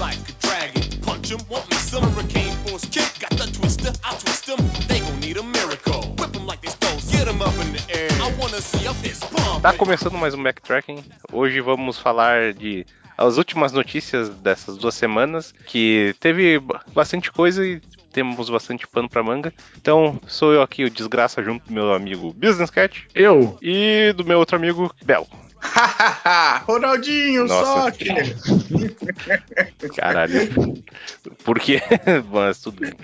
like a dragon. Punch 'em, want me some hurricane force kick. Got the twister, I twist 'em. They gon' need a miracle. Whip 'em like they stones, get 'em up in the air. I wanna see a fist pump. Tá começando mais um backtracking. Hoje vamos falar de as últimas notícias dessas duas semanas, que teve ba- bastante coisa e temos bastante pano pra manga. Então, sou eu aqui, o Desgraça, junto do meu amigo Business Cat Eu? e do meu outro amigo Bel. Ronaldinho, Nossa. só que. Caralho. Por quê? Mas tudo bem.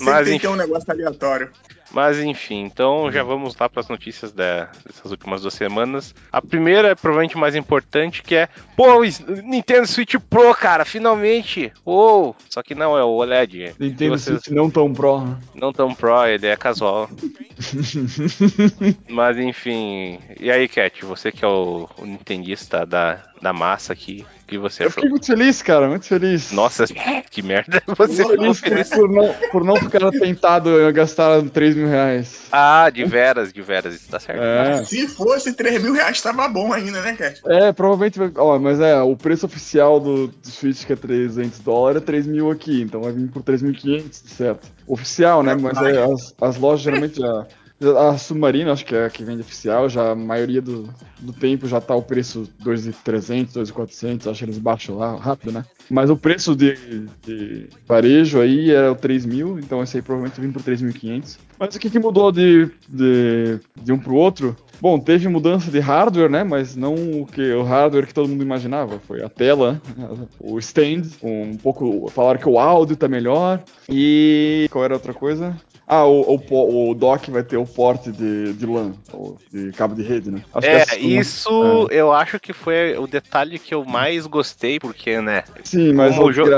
Mas, tem enfim. que ter um negócio aleatório. Mas enfim, então já vamos lá para as notícias da- dessas últimas duas semanas. A primeira é provavelmente mais importante, que é pô, o Nintendo Switch Pro, cara, finalmente! Uou! Só que não, é o OLED. Nintendo vocês Switch não tão pro, né? não tão pro, ele é casual. Mas enfim, e aí, Cat, você que é o, o nintendista da, da massa aqui, que você Eu achou? fiquei muito feliz, cara, muito feliz. Nossa, que merda você ficou Feliz feliz. por não, por não ficar tentado a gastar 3 mil reais. Ah, de veras, de veras, isso tá certo. É. Se fosse 3 mil reais, tava bom ainda, né, Cat? É, provavelmente. Ó, mas é, o preço oficial do, do Switch, que é 300 dólares, é 3 mil aqui, então vai vir por 3.500, certo? Oficial, né? Mas é, as, as lojas geralmente já. A Submarino, acho que é a que vende oficial, já a maioria do, do tempo já tá o preço 2.300, 2.400, acho que eles baixam lá rápido, né? Mas o preço de, de varejo aí era o 3 mil, então esse aí provavelmente vem por 3.500. Mas o que, que mudou de, de, de um pro outro? Bom, teve mudança de hardware, né? Mas não o que o hardware que todo mundo imaginava. Foi a tela, o stand, um pouco. Falaram que o áudio tá melhor. E qual era a outra coisa? Ah, o, o, o dock vai ter o porte de, de LAN, ou de cabo de rede, né? Acho É, isso eu acho que foi o detalhe que eu mais gostei, porque, né? Sim, mas o jogo-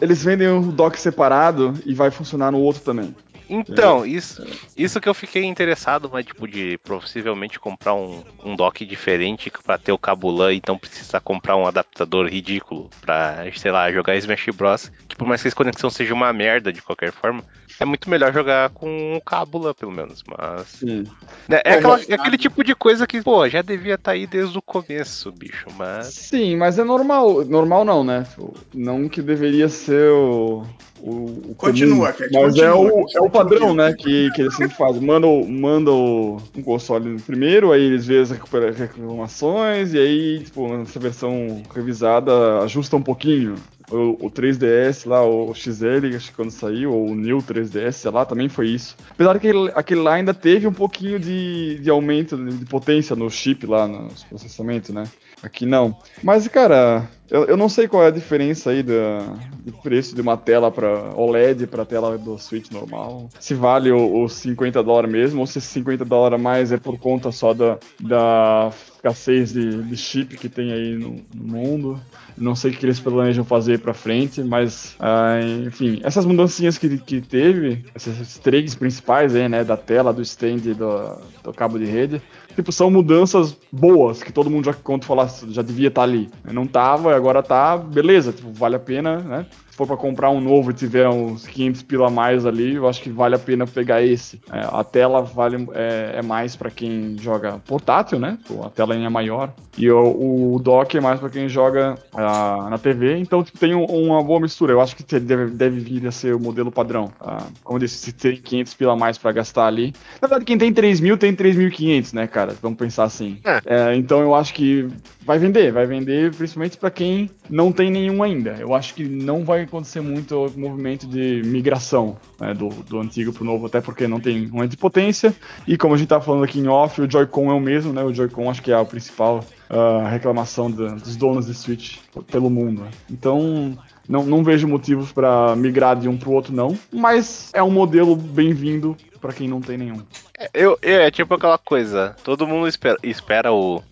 Eles vendem o dock separado e vai funcionar no outro também. Então, isso, isso que eu fiquei interessado, mas tipo, de possivelmente comprar um, um dock diferente pra ter o cabo LAN e não precisar comprar um adaptador ridículo pra, sei lá, jogar Smash Bros. Que por mais que a conexão seja uma merda de qualquer forma, é muito melhor jogar com o cabo LAN, pelo menos. Mas. Sim. né, é, É, aquela- é aquele tipo de coisa que, pô, já devia estar aí desde o começo, bicho. Mas. Sim, mas é normal. Normal não, né? Não que deveria ser o. o, o Continua, comum, Cat, Mas é, continua, o, continua. é o padrão, né? Que, que eles sempre fazem. Mandam manda o- um console primeiro, aí eles veem as reclamações, e aí, tipo, nessa versão revisada, ajusta um pouquinho. O, o 3DS lá, o XL, acho que quando saiu, ou o New 3DS, sei lá, também foi isso. Apesar que aquele, aquele lá ainda teve um pouquinho de, de aumento de, potência no chip lá, no processamento, né? Aqui não. Mas, cara, eu, eu não sei qual é a diferença aí da, de preço de uma tela para OLED para tela do Switch normal. Se vale os 50 dólares mesmo, ou se esses 50 dólares a mais é por conta só da, da escassez de, de chip que tem aí no, no mundo. Não sei o que eles planejam fazer pra frente, mas, ah, enfim, essas mudancinhas que, que teve, esses três principais aí, né, da tela, do stand do, do cabo de rede, tipo, são mudanças boas, que todo mundo já, quando falasse, já devia estar ali. Não tava, agora tá, beleza, tipo, vale a pena, né? Se for pra comprar um novo e tiver uns 500 pila a mais ali, eu acho que vale a pena pegar esse. É, a tela vale é, é mais pra quem joga portátil, né? A tela é maior. E o, o dock é mais pra quem joga ah, na TV. Então, tipo, tem um- uma boa mistura. Eu acho que deve, deve vir a ser o modelo padrão. Ah, como eu disse, se tem 500 pila a mais pra gastar ali. Na verdade, quem tem 3 mil tem 3.500, né, cara? Vamos pensar assim. É, então, eu acho que vai vender. Vai vender principalmente pra quem não tem nenhum ainda. Eu acho que não vai acontecer muito o movimento de migração né, do, do antigo pro novo, até porque não tem aumento de potência. E como a gente tá falando aqui em off, o Joy-Con é o mesmo, né? O Joy-Con acho que é a principal ah, reclamação dos donos de Switch pelo mundo. Então, não, não vejo motivos pra migrar de um pro outro, não. Mas é um modelo bem-vindo pra quem não tem nenhum. Eu, é tipo aquela coisa, todo mundo espera, espera o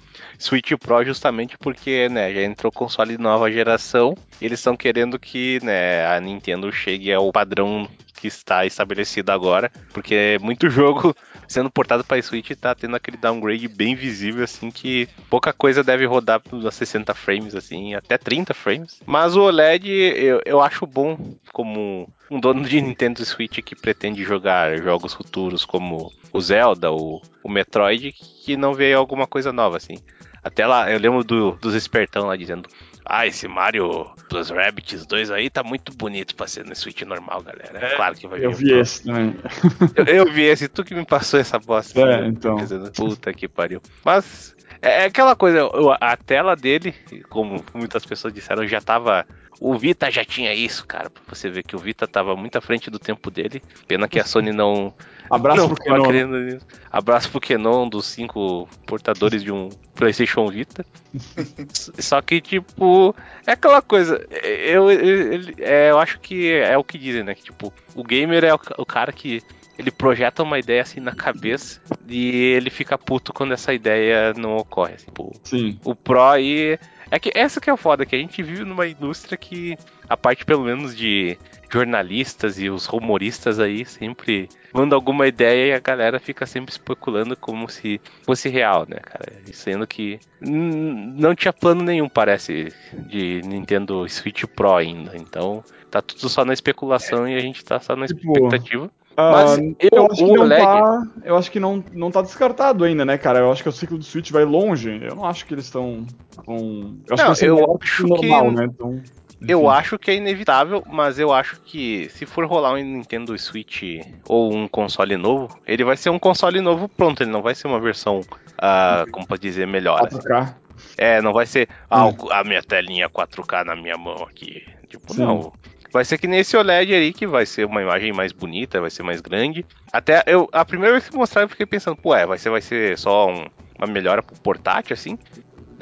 Switch Pro justamente porque, né, já entrou console de nova geração, eles estão querendo que, né, a Nintendo chegue ao padrão que está estabelecido agora, porque muito jogo sendo portado para Switch tá tendo aquele downgrade bem visível assim que pouca coisa deve rodar a 60 frames assim, até 30 frames. Mas o OLED eu, eu acho bom como um dono de Nintendo Switch que pretende jogar jogos futuros como o Zelda, o, o Metroid, que não vê alguma coisa nova assim. Até lá, eu lembro do- dos espertão lá dizendo: Ah, esse Mario Plus Rabbids 2 aí tá muito bonito pra ser no Switch normal, galera. É claro que vai vir. Eu vi esse também. Eu, eu vi esse, tu que me passou essa bosta. É, né? então. Puta que pariu. Mas é é aquela coisa, eu- a tela dele, como muitas pessoas disseram, já tava. O Vita já tinha isso, cara. Pra você ver que o Vita tava muito à frente do tempo dele. Pena que a Sony não. Abraço não pro Kenon. Abraço pro Kenon, dos cinco portadores de um PlayStation Vita. Só que, tipo, é aquela coisa. Eu, eu, eu- é, eu acho que é o que dizem, né? Que, tipo, o gamer é o, o cara que ele projeta uma ideia assim na cabeça e ele fica puto quando essa ideia não ocorre. assim, tipo, Sim. o Pro aí. É que essa que é o foda, que a gente vive numa indústria que a parte pelo menos de jornalistas e os rumoristas aí sempre mandam alguma ideia e a galera fica sempre especulando como se fosse real, né, cara? Sendo que não tinha plano nenhum, parece, de Nintendo Switch Pro ainda. Então tá tudo só na especulação e a gente tá só na Tipo, expectativa. Ah, Mas eu- eu acho que o não OLED tá. Eu acho que não, não tá descartado ainda, né, cara? Eu acho que o ciclo do Switch vai longe. Eu não acho que eles estão com. Eu acho Não, que vai ser eu acho normal, que- né? Então, Eu enfim. acho que é inevitável, mas eu acho que se for rolar um Nintendo Switch ou um console novo, ele vai ser um console novo pronto, ele não vai ser uma versão, ah, como pode dizer, melhor. assim. 4K. É, não vai ser ah, Hum. a minha telinha 4K na minha mão aqui. Tipo, Sim. não. Vai ser que nesse OLED aí que vai ser uma imagem mais bonita, vai ser mais grande. Até eu, a primeira vez que mostraram, eu fiquei pensando, pô, é, vai ser, vai ser só um- uma melhora pro portátil, assim.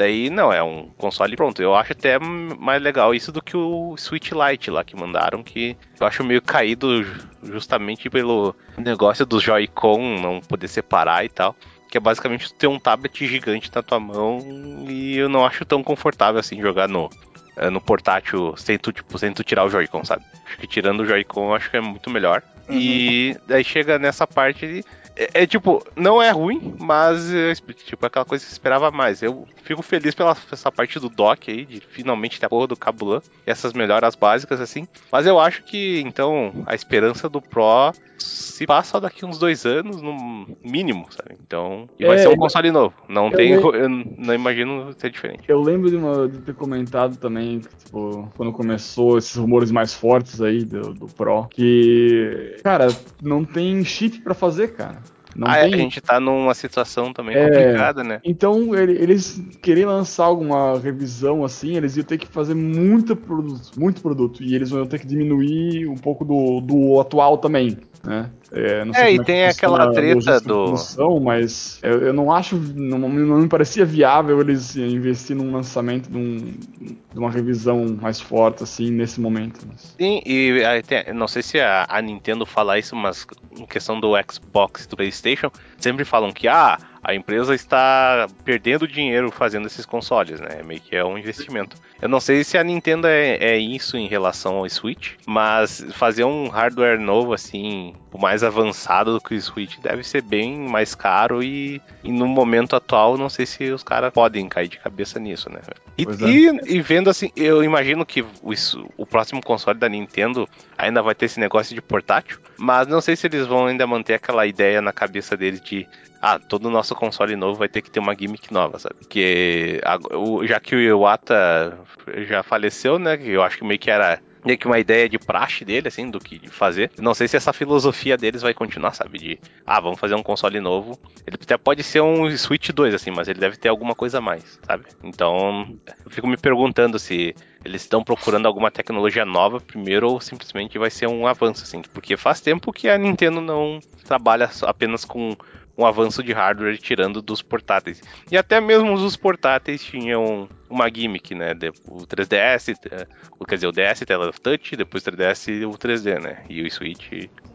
Daí, não, é um console pronto. Eu acho até mais legal isso do que o Switch Lite lá que mandaram, que eu acho meio caído ju- justamente pelo negócio do Joy-Con não poder separar e tal. Que é basicamente ter um tablet gigante na tua mão e eu não acho tão confortável assim jogar no, eh, no portátil sem tu, tipo, sem tu tirar o Joy-Con, sabe? Acho que tirando o Joy-Con eu acho que é muito melhor. E daí chega nessa parte. É, é, tipo, não é ruim, mas tipo, é aquela coisa que esperava mais. Eu fico feliz pela essa parte do dock aí, de finalmente ter a porra do Cabulan e essas melhoras básicas, assim. Mas eu acho que, então, a esperança do Pro se passa daqui uns dois anos, no mínimo, sabe? Então. E vai É, ser um console novo. Não tem. lem- Eu não imagino ser diferente. Eu lembro de, uma- de ter comentado também, tipo, quando começou esses rumores mais fortes aí do, do Pro, que, cara, não tem chip pra fazer, cara. Não ah, é, tem. a gente tá numa situação também É. complicada, né? Então, ele- eles querem lançar alguma revisão assim, eles iam ter que fazer muito produto, muito produto. E eles vão ter que diminuir um pouco do, do atual também, né? É, não É, e como tem que aquela treta do- produção, mas eu, eu não acho, não, não me parecia viável eles investir num lançamento de, um- de uma revisão mais forte assim nesse momento. Mas- Sim, e aí tem- não sei se a, a Nintendo fala isso, mas em questão do Xbox e do PlayStation, sempre falam que ah, a empresa está perdendo dinheiro fazendo esses consoles, né? Meio que é um investimento. Eu não sei se a Nintendo é, é isso em relação ao Switch, mas fazer um hardware novo assim, mais avançado do que o Switch, deve ser bem mais caro e, e no momento atual não sei se os caras podem cair de cabeça nisso, né? E, é. e- e vendo assim, eu imagino que o, o próximo console da Nintendo ainda vai ter esse negócio de portátil, mas não sei se eles vão ainda manter aquela ideia na cabeça deles de ah, todo nosso console novo vai ter que ter uma gimmick nova, sabe? Porque o- já que o Iwata já faleceu, né? Eu acho que meio que era meio que uma ideia de praxe dele, assim, do que fazer. Não sei se essa filosofia deles vai continuar, sabe? De, ah, vamos fazer um console novo. Ele até pode ser um Switch 2, assim, mas ele deve ter alguma coisa a mais, sabe? Então, eu fico me perguntando se eles estão procurando alguma tecnologia nova primeiro ou simplesmente vai ser um avanço, assim. Porque faz tempo que a Nintendo não trabalha apenas com um avanço de hardware tirando dos portáteis. E até mesmo os portáteis tinham uma gimmick, né? O 3DS, eh, quer dizer, o DS tela touch, depois o 3DS e o 3D, né? E o Switch.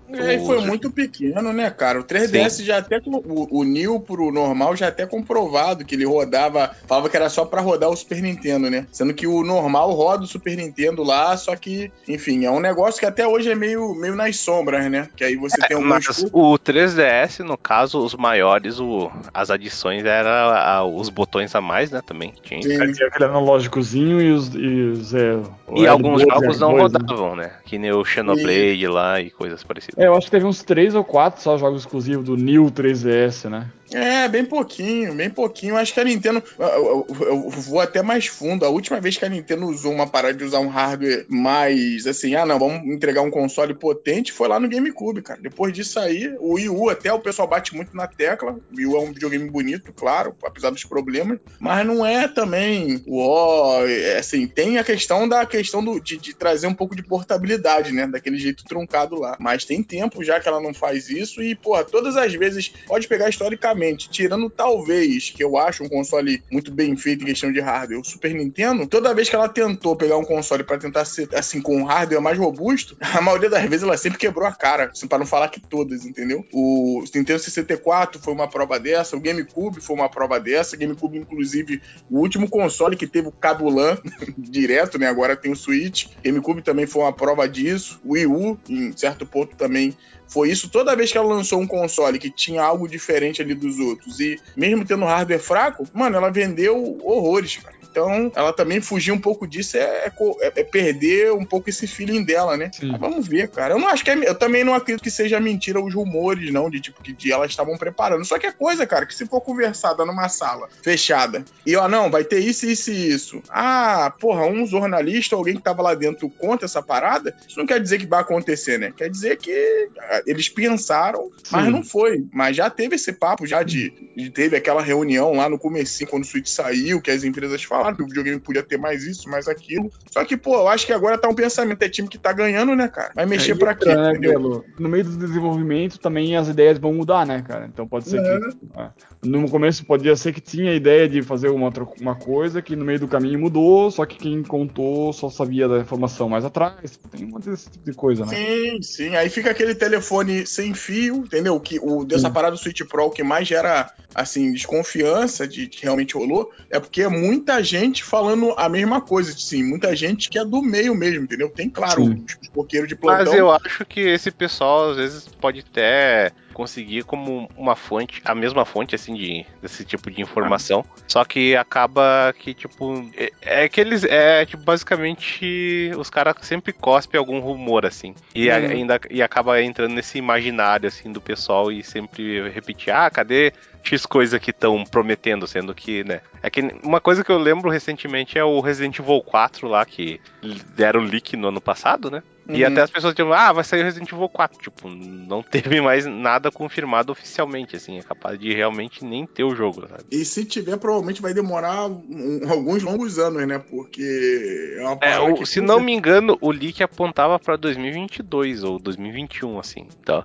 É, e foi muito pequeno, né, cara? O 3DS já até. O, o New pro normal já até comprovado que ele rodava. Falava que era só pra rodar o Super Nintendo, né? Sendo que o normal roda o Super Nintendo lá, só que, enfim, é um negócio que até hoje é meio, meio nas sombras, né? Que aí você tem alguns. Mas o 3DS, no caso, os maiores, o, as adições eram os botões a mais, né? Também tinha. Sim. Tem aquele analógicozinho e os. E, os, é, E alguns L2, jogos não R2, né? rodavam, né? Que nem o Xenoblade lá e coisas parecidas. É, eu acho que teve uns três ou quatro só jogos exclusivos do New 3DS, né? É, bem pouquinho, bem pouquinho. Acho que a Nintendo. Eu, eu, eu, vou até mais fundo. A última vez que a Nintendo usou uma parada de usar um hardware mais assim, ah, não, vamos entregar um console potente, foi lá no GameCube, cara. Depois disso aí, o Wii U até o pessoal bate muito na tecla. O Wii U é um videogame bonito, claro, apesar dos problemas, mas não é também o é, assim, tem a questão da questão do, de, de trazer um pouco de portabilidade, né? Daquele jeito truncado lá. Mas tem tempo já que ela não faz isso e, pô, todas as vezes pode pegar tirando talvez, que eu acho um console muito bem feito em questão de hardware, o Super Nintendo, toda vez que ela tentou pegar um console para tentar ser assim com um hardware mais robusto, a maioria das vezes ela sempre quebrou a cara, assim, para não falar que todas, entendeu? O Nintendo 64 foi uma prova dessa, o GameCube foi uma prova dessa, o GameCube inclusive o último console que teve o cabo LAN direto, né? Agora tem o Switch. GameCube também foi uma prova disso. O Wii U, em certo ponto, também foi isso. Toda vez que ela lançou um console que tinha algo diferente ali dos outros, e mesmo tendo hardware fraco, mano, ela vendeu horrores, cara. Então, ela também fugir um pouco disso é, é, é perder um pouco esse feeling dela, né? Mas vamos ver, cara. Eu não acho que é, eu também não acredito que seja mentira os rumores, não, de tipo que de elas estavam preparando. Só que é coisa, cara, que se for conversada numa sala fechada e ó, não, vai ter isso, isso e isso. Ah, porra, um jornalista, alguém que tava lá dentro conta essa parada, isso não quer dizer que vai acontecer, né? Quer dizer que ah, eles pensaram, mas Sim. não foi. Mas já teve esse papo já de, de teve aquela reunião lá no começo quando o Switch saiu, que as empresas falaram falaram que o videogame podia ter mais isso, mais aquilo. Só que, pô, eu acho que agora tá um pensamento, é time que tá ganhando, né, cara? Vai mexer é, pra quê? Né, no meio do desenvolvimento também as ideias vão mudar, né, cara? Então pode ser é. que. Ah, no começo podia ser que tinha a ideia de fazer uma, uma coisa que no meio do caminho mudou, só que quem contou só sabia da informação mais atrás. Tem um desse tipo de coisa, né? Sim, sim. Aí fica aquele telefone sem fio, entendeu? Que o dessa sim. parada do Switch Pro, o que mais gera, assim, desconfiança de que realmente rolou, é porque é muita gente gente falando a mesma coisa, sim. Muita gente que é do meio mesmo, entendeu? Tem, claro, sim. os coqueiros de plantão. Mas eu acho que esse pessoal, às vezes, pode até conseguir como uma fonte, a mesma fonte, assim, de, desse tipo de informação. Só que acaba que, tipo, é, é que eles, é, tipo, basicamente, os caras sempre cospem algum rumor, assim. E uhum. ainda, e acaba entrando nesse imaginário, assim, do pessoal e sempre repetir, ah, cadê X coisa que estão prometendo, sendo que, né? É que uma coisa que eu lembro recentemente é o Resident Evil 4 lá, que deram leak no ano passado, né? Uhum. E até as pessoas tipo, ah, vai sair o Resident Evil 4. Tipo, não teve mais nada confirmado oficialmente, assim. É capaz de realmente nem ter o jogo, sabe? E se tiver, provavelmente vai demorar um, alguns longos anos, né? Porque é uma é, o, Se não me engano, o leak apontava pra 2022 ou 2021, assim. Então,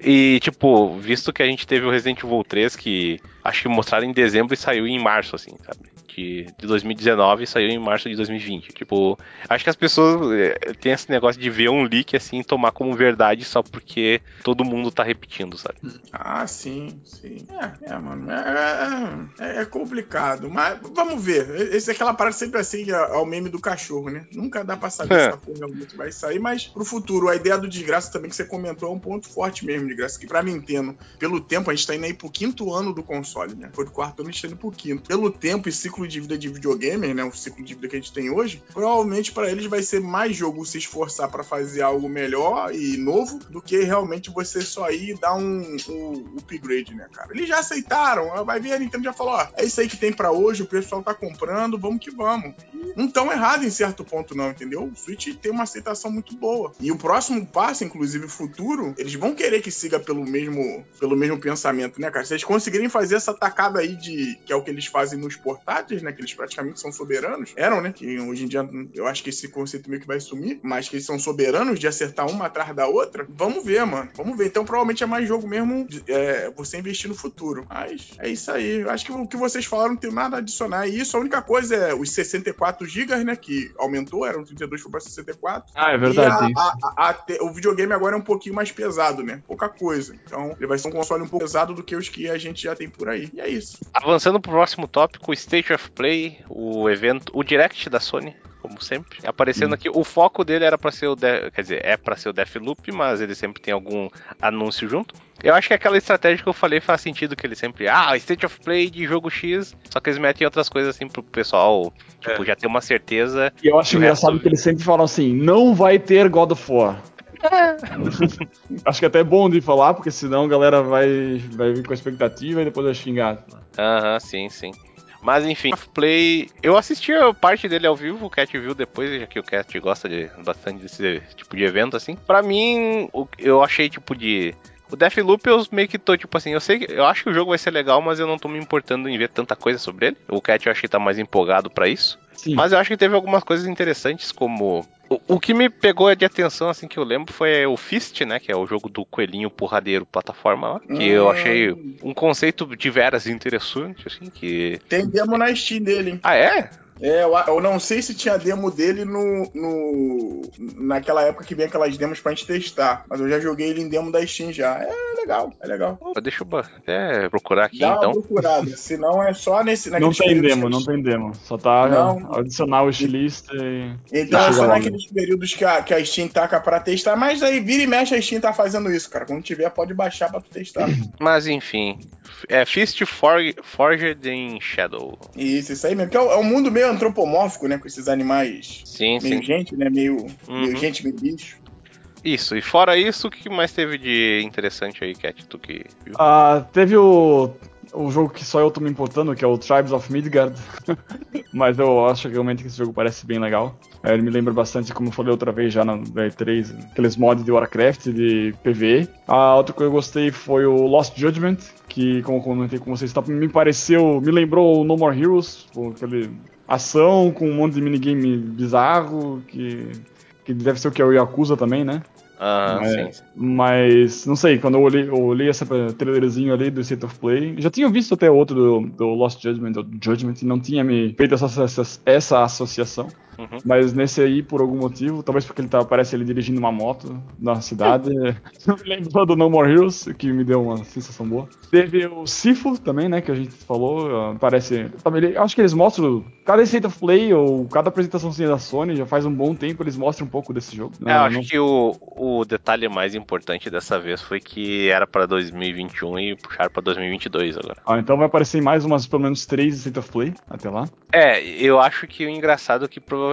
e, tipo, visto que a gente teve o Resident Evil 3, que acho que mostraram em dezembro e saiu em março, assim, sabe? De, de 2019 e saiu em março de 2020. Tipo, acho que as pessoas é, têm esse negócio de ver um leak assim e tomar como verdade só porque todo mundo tá repetindo, sabe? Ah, sim, sim. É, é mano. É, é, é complicado. Mas vamos ver. Esse é aquela parada sempre assim, ao meme do cachorro, né? Nunca dá pra saber é. se a porra realmente vai sair, mas pro futuro, a ideia do desgraça também que você comentou é um ponto forte mesmo, de graça, que pra Nintendo, pelo tempo, a gente tá indo aí pro quinto ano do console, né? Foi do quarto ano, a gente tá indo pro quinto. Pelo tempo e ciclo de vida de videogamer, né? O ciclo de vida que a gente tem hoje, provavelmente para eles vai ser mais jogo se esforçar para fazer algo melhor e novo do que realmente você só ir dar um, um, upgrade, né, cara? Eles já aceitaram, vai ver, a Nintendo já falou, ó, é isso aí que tem para hoje, o pessoal tá comprando, vamos que vamos. não tão errado em certo ponto não, entendeu? O Switch tem uma aceitação muito boa. E o próximo passo, inclusive futuro, eles vão querer querer que siga pelo mesmo, pelo mesmo pensamento, né, cara? Se eles conseguirem fazer essa tacada aí de. que é o que eles fazem nos portáteis, né? Que eles praticamente são soberanos. Eram, né? Que hoje em dia eu acho que esse conceito meio que vai sumir, mas que eles são soberanos de acertar uma atrás da outra. Vamos ver, mano. Vamos ver. Então provavelmente é mais jogo mesmo é, você investir no futuro. Mas é isso aí. Eu acho que o que vocês falaram não tem nada a adicionar. E isso, a única coisa é os 64 GB, né? Que aumentou, eram 32 foi para 64. Ah, é verdade. A, a, a, o videogame agora é um pouquinho mais pesado, né? pouca coisa. Então, ele vai ser um console um pouco pesado do que os que a gente já tem por aí. E é isso. Avançando pro próximo tópico, o State of Play, o evento, o Direct da Sony como sempre. Aparecendo hum. aqui, o foco dele era para ser o, de... quer dizer, é para ser o Deathloop, mas ele sempre tem algum anúncio junto. Eu acho que aquela estratégia que eu falei faz sentido que ele sempre, ah, State of Play de jogo X, só que eles metem outras coisas assim pro pessoal, tipo, é. já ter uma certeza. E eu acho engraçado resto... que eles sempre falam assim, não vai ter God of War. Acho que até é bom de falar, porque senão a galera vai, vai vir com a expectativa e depois vai xingar. Aham, sim, sim. Mas enfim, Play. Eu assisti a parte dele ao vivo, o Cat viu depois, já que o Cat gosta de, bastante desse tipo de evento, assim. Pra mim, eu achei tipo de. O Deathloop eu meio que tô, tipo assim, eu sei que. Eu acho que o jogo vai ser legal, mas eu não tô me importando em ver tanta coisa sobre ele. O Cat eu acho que tá mais empolgado pra isso. Sim. Mas eu acho que teve algumas coisas interessantes, como. O, o que me pegou de atenção, assim, que eu lembro foi o Fist, né? Que é o jogo do coelhinho porradeiro plataforma lá. Que eu Hum. achei um conceito de veras interessante, assim, que. Tem demo na Steam dele, hein? Ah, é? É, eu, eu não sei se tinha demo dele no, no. Naquela época que vinha aquelas demos pra gente testar. Mas eu já joguei ele em demo da Steam já. É legal, é legal. Deixa eu até procurar aqui, Dá então. uma procurada. Se não é só nesse. Não tem demo, não tem demo. Só tá Não. adicionar o estilista e. Então Tá. é só lá, naqueles períodos que a, que a Steam taca pra testar, mas aí vira e mexe a Steam tá fazendo isso, cara. Quando tiver, pode baixar pra tu testar. Mas enfim. É Fist For- Forged in Shadow. isso, isso aí mesmo. Que é, um- é mundo meio antropomórfico, né? Com esses animais Sim, meio sim. gente, né? Meio, meio Uhum. gente, meio bicho. Isso, e fora isso, o que mais teve de interessante aí, Cat? Tu que viu? Ah, teve o, o jogo que só eu tô me importando, que é o Tribes of Midgard. Mas eu acho realmente que esse jogo parece bem legal. É, ele me lembra bastante, como eu falei outra vez já na E3, aqueles mods de Warcraft, de PvE. A outra que eu gostei foi o Lost Judgment, que, como eu comentei com vocês, tá- me pareceu, me lembrou o No More Heroes, com aquele ação com um monte de minigame bizarro, que, que deve ser o que é o Yakuza também, né? Ah, É, sim. sim. Mas, não sei, quando eu olhei, eu olhei esse trailerzinho ali do State of Play, já tinha visto até outro do, do Lost Judgment, do Judgment, e não tinha me feito essa, essa, essa associação. Uhum. Mas nesse aí, por algum motivo, talvez porque ele tá, parece ele dirigindo uma moto na cidade, eu me lembro do No More Heroes, que me deu uma sensação boa. Teve o Sifu também, né, que a gente falou, ah, parece... ele- Acho que eles mostram, cada State of Play, ou cada apresentação da Sony, já faz um bom tempo, eles mostram um pouco desse jogo. É, eu Ah, acho não- que o, o detalhe mais importante dessa vez foi que era pra 2021 e puxaram pra 2022 agora. Ah, então vai aparecer mais umas, pelo menos, três State of Play até lá. É, eu acho que o engraçado é que provavelmente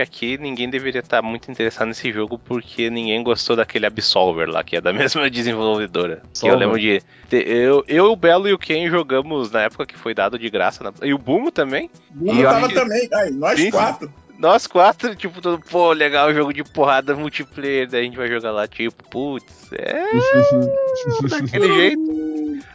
aqui ninguém deveria estar muito interessado nesse jogo porque ninguém gostou daquele Absolver lá, que é da mesma desenvolvedora. Eu lembro de. Eu, eu, o Belo e o Ken jogamos na época que foi dado de graça. na- e o Bumo também. Eu tava que- também. Aí, nós sim. quatro. Nós quatro, tipo, todo, pô, legal, jogo de porrada multiplayer, daí a gente vai jogar lá, tipo, putz, é daquele jeito.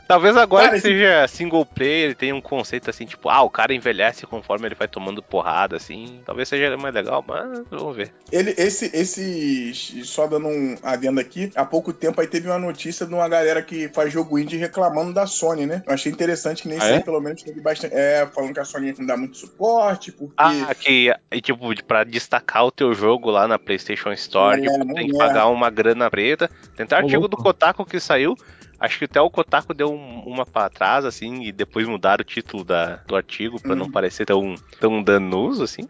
Talvez agora Cara, que esse- seja single player, tenha um conceito assim, tipo, ah, o cara envelhece conforme ele vai tomando porrada, assim. Talvez seja mais legal, mas vamos ver. Ele, esse, esse, só dando um adendo aqui, há pouco tempo aí teve uma notícia de uma galera que faz jogo indie reclamando da Sony, né? Eu achei interessante que nesse Ah, é? pelo menos, teve bastante. É, falando que a Sony não dá muito suporte, porque. Ah, que, e, tipo, pra destacar o teu jogo lá na PlayStation Store, É, tipo, tem que é. pagar uma grana preta. Tem até artigo do Kotaku que saiu. Acho que até o Kotaku deu um- uma pra trás, assim, e depois mudaram o título da, do artigo pra não Uhum. parecer tão, tão danoso, assim.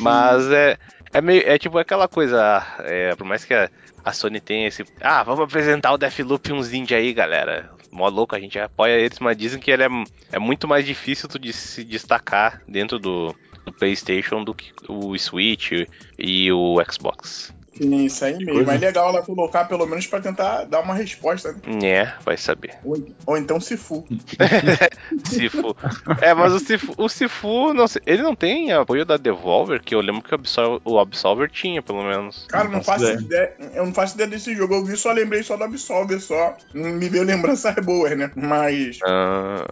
Mas é, é meio. É tipo aquela coisa. é, por mais que a, a Sony tenha esse. Ah, vamos apresentar o Deathloop uns indie aí, galera. Mó louco, a gente apoia eles, mas dizem que ele é, é muito mais difícil de se destacar dentro do, do PlayStation do que o Switch e o Xbox. Sim, isso aí mesmo. coisa. Mas legal ela colocar, pelo menos, pra tentar dar uma resposta, né? É, vai saber. Ou, ou então se fu. Sifu. É, mas o Sifu, o Sifu não sei, ele não tem apoio da Devolver, que eu lembro que o Absolver, o Absolver tinha, pelo menos. Cara, Não não faço faço ideia. Eu não faço ideia desse jogo. Eu vi, só lembrei só do Absolver, só. Me veio lembranças boas, né? Mas. Ah,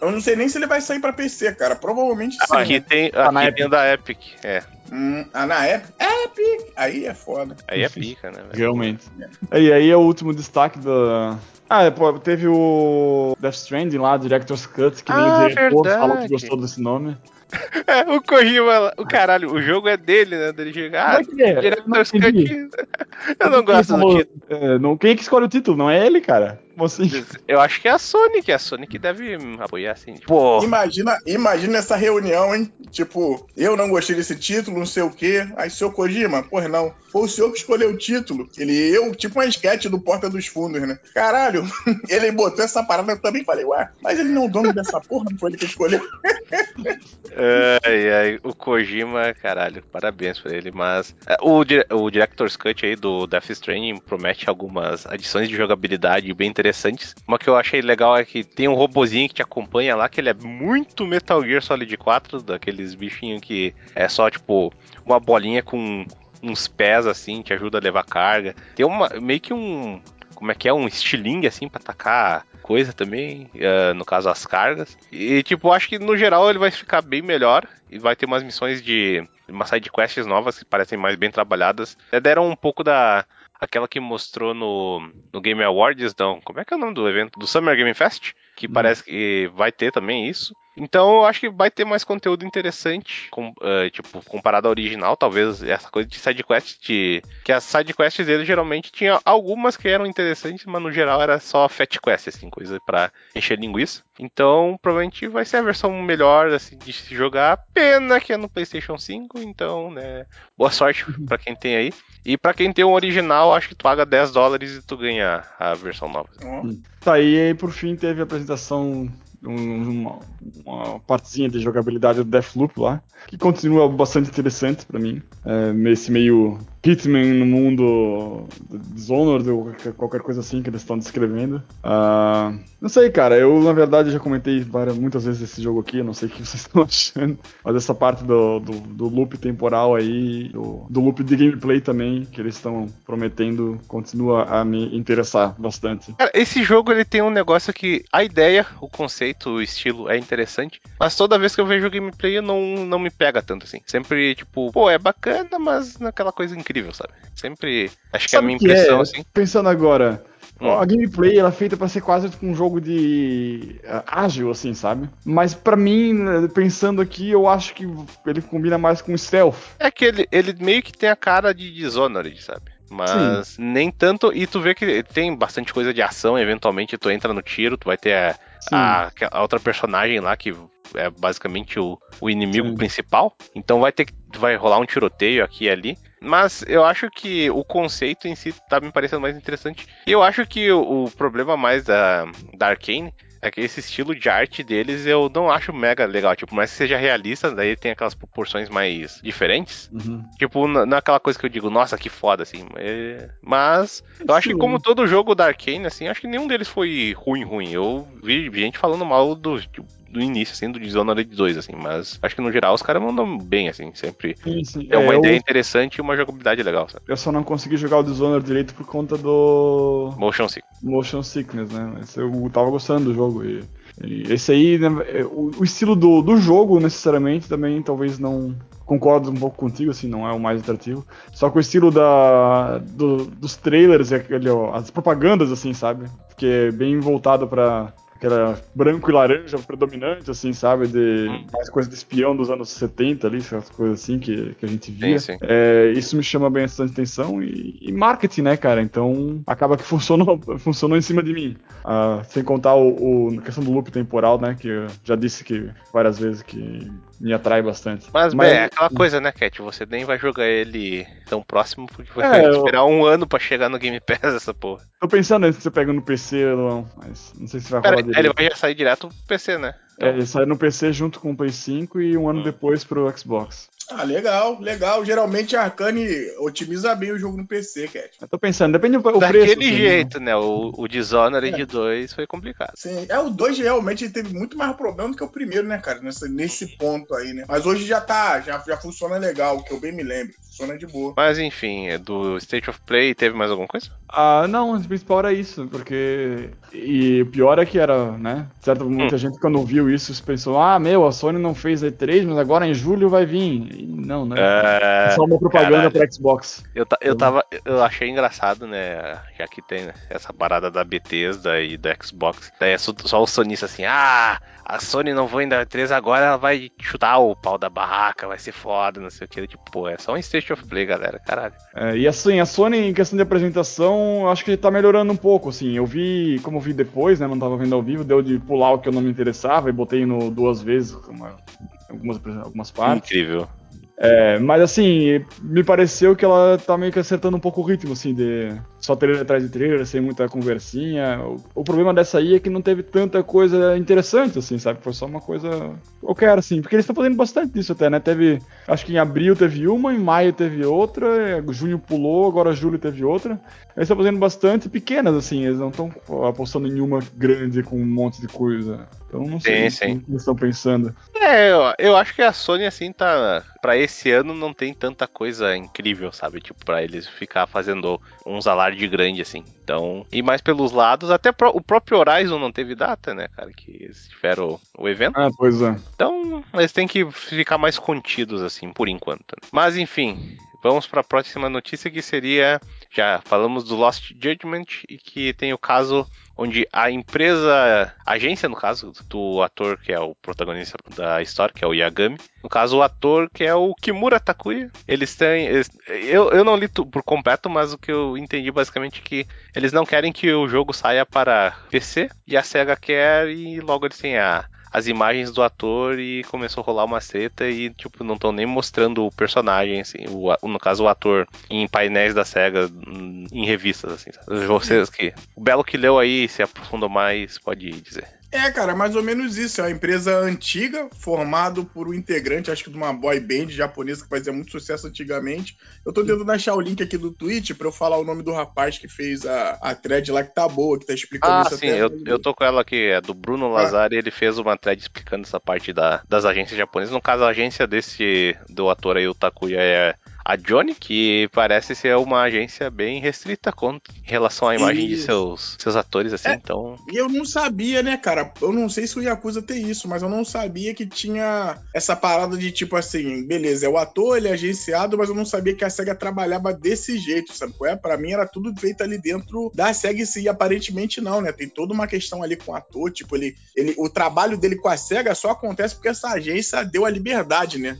Eu não sei nem se ele vai sair pra PC, cara. Provavelmente sim. aqui né? tem, Tá aqui Epic. tem da Epic. É, Hum, ah, na Epic? Epic! Aí é foda. aí é pica, né, velho? Realmente. E aí é o último destaque da. Ah, pô, teve o Death Stranding lá, Director's Cut, que nem Ah, o diretor verdade. falou que gostou desse nome. É, o Kojima, o caralho, o jogo é dele, né? Dele. Ah, Como é que é? Director's Eu não. Cut. Eu não gosto do título. É, não, quem é que escolhe o título? Não é ele, cara? Assim? Eu acho que é a Sony, que é a Sony que deve apoiar, assim. Tipo, Pô, Imagina, imagina essa reunião, hein? Tipo, eu não gostei desse título, não sei o quê. Aí, seu Kojima, porra, não. Foi o senhor que escolheu o título. Ele, eu, tipo uma esquete do Porta dos Fundos, né? Caralho, ele botou essa parada, eu também falei, ué, mas ele não é o dono dessa porra, não foi ele que escolheu. Ai, ai, o Kojima, caralho, parabéns pra ele, mas é, o, o Director's Cut aí do Death Stranding promete algumas adições de jogabilidade bem interessantes. Uma que eu achei legal é que tem um robozinho que te acompanha lá, que ele é muito Metal Gear Solid 4, daqueles bichinhos que é só tipo uma bolinha com uns pés assim, que ajuda a levar carga. Tem uma meio que um como é que é um estilingue assim para atacar coisa também, uh, no caso as cargas. E tipo, acho que no geral ele vai ficar bem melhor e vai ter umas missões de umas side quests novas que parecem mais bem trabalhadas. Deram um pouco da aquela que mostrou no, no Game Awards, então, como é que é o nome do evento? Do Summer Game Fest, que hum. parece que vai ter também isso. Então eu acho que vai ter mais conteúdo interessante, com, uh, tipo, comparado ao original, talvez essa coisa de sidequest, de, que as sidequests dele geralmente tinha algumas que eram interessantes, mas no geral era só fat quest, assim, coisa para encher linguiça. Então provavelmente vai ser a versão melhor assim, de se jogar. Pena que é no PlayStation 5, então, né, boa sorte para quem tem aí. E para quem tem o original, acho que tu paga 10 dólares e tu ganha a versão nova. Tá, e aí por fim teve a apresentação uma, uma partezinha de jogabilidade do Deathloop lá, que continua bastante interessante para mim. É, esse meio Hitman no mundo Dishonored ou qualquer coisa assim que eles estão descrevendo. Uh, não sei, cara. Eu, na verdade, já comentei várias, muitas vezes esse jogo aqui. não sei o que vocês estão achando. Mas essa parte do, do, do loop temporal aí, do, do, loop de gameplay também, que eles estão prometendo, continua a me interessar bastante. Cara, esse jogo ele tem um negócio que a ideia, o conceito, o estilo é interessante. Mas toda vez que eu vejo gameplay, não, não me pega tanto assim. Sempre, tipo, pô, é bacana, mas naquela coisa incrível sabe? Sempre. Acho que é a minha impressão, é? assim. Pensando agora. Hum. A gameplay ela é feita para ser quase um jogo de uh, ágil, assim, sabe? Mas para mim, pensando aqui, eu acho que ele combina mais com stealth. É que ele, ele meio que tem a cara de Dishonored, sabe? Mas Sim. nem tanto. E tu vê que tem bastante coisa de ação, eventualmente tu entra no tiro, tu vai ter a, a, a outra personagem lá que é basicamente o, o inimigo Sim. principal. Então vai ter que vai rolar um tiroteio aqui e ali. Mas eu acho que o conceito em si tá me parecendo mais interessante. E eu acho que o, o problema mais da, da Arkane é que esse estilo de arte deles eu não acho mega legal. Tipo, mas que seja realista, daí tem aquelas proporções mais diferentes. Uhum. Tipo, naquela coisa que eu digo, nossa, que foda, assim. É... Mas eu acho que como todo jogo da Arkane, assim, acho que nenhum deles foi ruim, ruim. Eu vi gente falando mal do, do início, assim, do Dishonored 2, assim, mas acho que no geral os caras mandam bem, assim, sempre. Sim, sim. É uma é, ideia eu... interessante e uma jogabilidade legal, sabe? Eu só não consegui jogar o Dishonored direito por conta do. Motion Sickness. Motion Sickness, né? Mas eu tava gostando do jogo e. e esse aí, né, é, o, o estilo do, do jogo, necessariamente, também talvez não, concordo um pouco contigo, assim, não é o mais atrativo. Só que o estilo da, do, dos trailers, aquele, ó, as propagandas, assim, sabe? Que é bem voltado para que era branco e laranja predominante, assim, sabe? De hum. mais coisa de espião dos anos 70 ali, essas coisas assim que, que a gente via. Sim, sim. É, isso me chama bem bastante atenção e, e, marketing, né, cara? Então acaba que funcionou, funcionou em cima de mim. Ah, sem contar o, o, a questão do loop temporal, né? Que eu já disse que várias vezes que me atrai bastante. Mas, Mas é aquela coisa, né, Cat? Você nem vai jogar ele tão próximo porque vai é, esperar eu... um ano pra chegar no Game Pass essa porra. Tô pensando se você pega no PC ou não, mas não sei se vai Pera, rolar Ele vai já sair direto pro PC, né? Então... É, ele sai no PC junto com o Play 5 e um ano hum. depois pro Xbox. Ah, legal, legal. Geralmente a Arcane otimiza bem o jogo no PC, Cat. Eu tô pensando, depende do preço. Daquele assim, jeito, né? O, o Dishonored é. 2 foi complicado. Sim, é, o 2 realmente teve muito mais problema do que o primeiro, né, cara? Nesse, nesse ponto aí, né? Mas hoje já tá, já, já funciona legal, que eu bem me lembro. Funciona de boa. Mas enfim, é do State of Play teve mais alguma coisa? Ah, não, o principal era isso, porque. E o pior é que era, né? Certo, muita hum. gente quando viu isso pensou, ah, meu, a Sony não fez E3, mas agora em julho vai vir. E não, né? É, é só uma propaganda para Xbox. Eu, eu tava. Eu achei engraçado, né? Já que tem essa parada da Bethesda e da Xbox. Daí é só, só o sonista assim, ah, a Sony não vai ainda 3 agora, ela vai chutar o pau da barraca, vai ser foda, não sei o que. Tipo, pô, é só um State of Play, galera, caralho. É, e assim, a Sony, em questão de apresentação, acho que tá melhorando um pouco, assim. Eu vi, como eu vi depois, né? Não tava vendo ao vivo, deu de pular o que eu não me interessava e botei no duas vezes, uma, algumas, algumas partes. Incrível. É, mas assim, me pareceu que ela tá meio que acertando um pouco o ritmo, assim, de só trailer atrás de trailer, sem muita conversinha. O, o, problema dessa aí é que não teve tanta coisa interessante, assim, sabe? Foi só uma coisa qualquer, assim, porque eles estão fazendo bastante disso até, né? Teve, acho que em abril teve uma, em maio teve outra, junho pulou, agora julho teve outra. Eles estão fazendo bastante pequenas, assim, eles não estão apostando em uma grande com um monte de coisa. Então não sei sim, sim. o que eles estão pensando. É, eu, eu acho que a Sony, assim, tá. Pra esse ano não tem tanta coisa incrível, sabe? Tipo, pra eles ficar fazendo uns alarde grande, assim. Então. E mais pelos lados, até pro, o próprio Horizon não teve data, né, cara? Que eles tiveram o, o evento. Ah, pois é. Então, eles têm que ficar mais contidos, assim, por enquanto. Né? Mas, enfim, vamos para a próxima notícia que seria. Já falamos do Lost Judgment e que tem o caso onde a empresa, a agência no caso do ator que é o protagonista da história, que é o Yagami, no caso o ator que é o Kimura Takuya, eles têm, eles, eu, eu não li por completo, mas o que eu entendi basicamente é que eles não querem que o jogo saia para PC e a Sega quer e logo eles têm a as imagens do ator e começou a rolar uma treta e, tipo, não estão nem mostrando o personagem, assim, o, no caso o ator, em painéis da SEGA, em revistas, assim. Sabe? Vocês que. O Belo que leu aí se aprofundou mais, pode dizer. É, cara, mais ou menos isso. É uma empresa antiga, formado por um integrante, acho que de uma boy band japonesa que fazia muito sucesso antigamente. Eu tô tentando achar o link aqui do Twitch pra eu falar o nome do rapaz que fez a, a thread lá que tá boa, que tá explicando ah, isso sim, até. eu, eu tô com ela aqui, é do Bruno Lazari, ah. ele fez uma thread explicando essa parte da, das agências japonesas. No caso, a agência desse do ator aí, o Takuya, é a Johnny, que parece ser uma agência bem restrita com, em relação à imagem isso. de seus, seus atores, assim, é, então... E eu não sabia, né, cara? Eu não sei se o Yakuza tem isso, mas eu não sabia que tinha essa parada de, tipo assim, beleza, é o ator, ele é agenciado, mas eu não sabia que a SEGA trabalhava desse jeito, sabe qual é? Pra mim era tudo feito ali dentro da SEGA e aparentemente não, né? Tem toda uma questão ali com o ator, tipo, ele, ele, o trabalho dele com a SEGA só acontece porque essa agência deu a liberdade, né?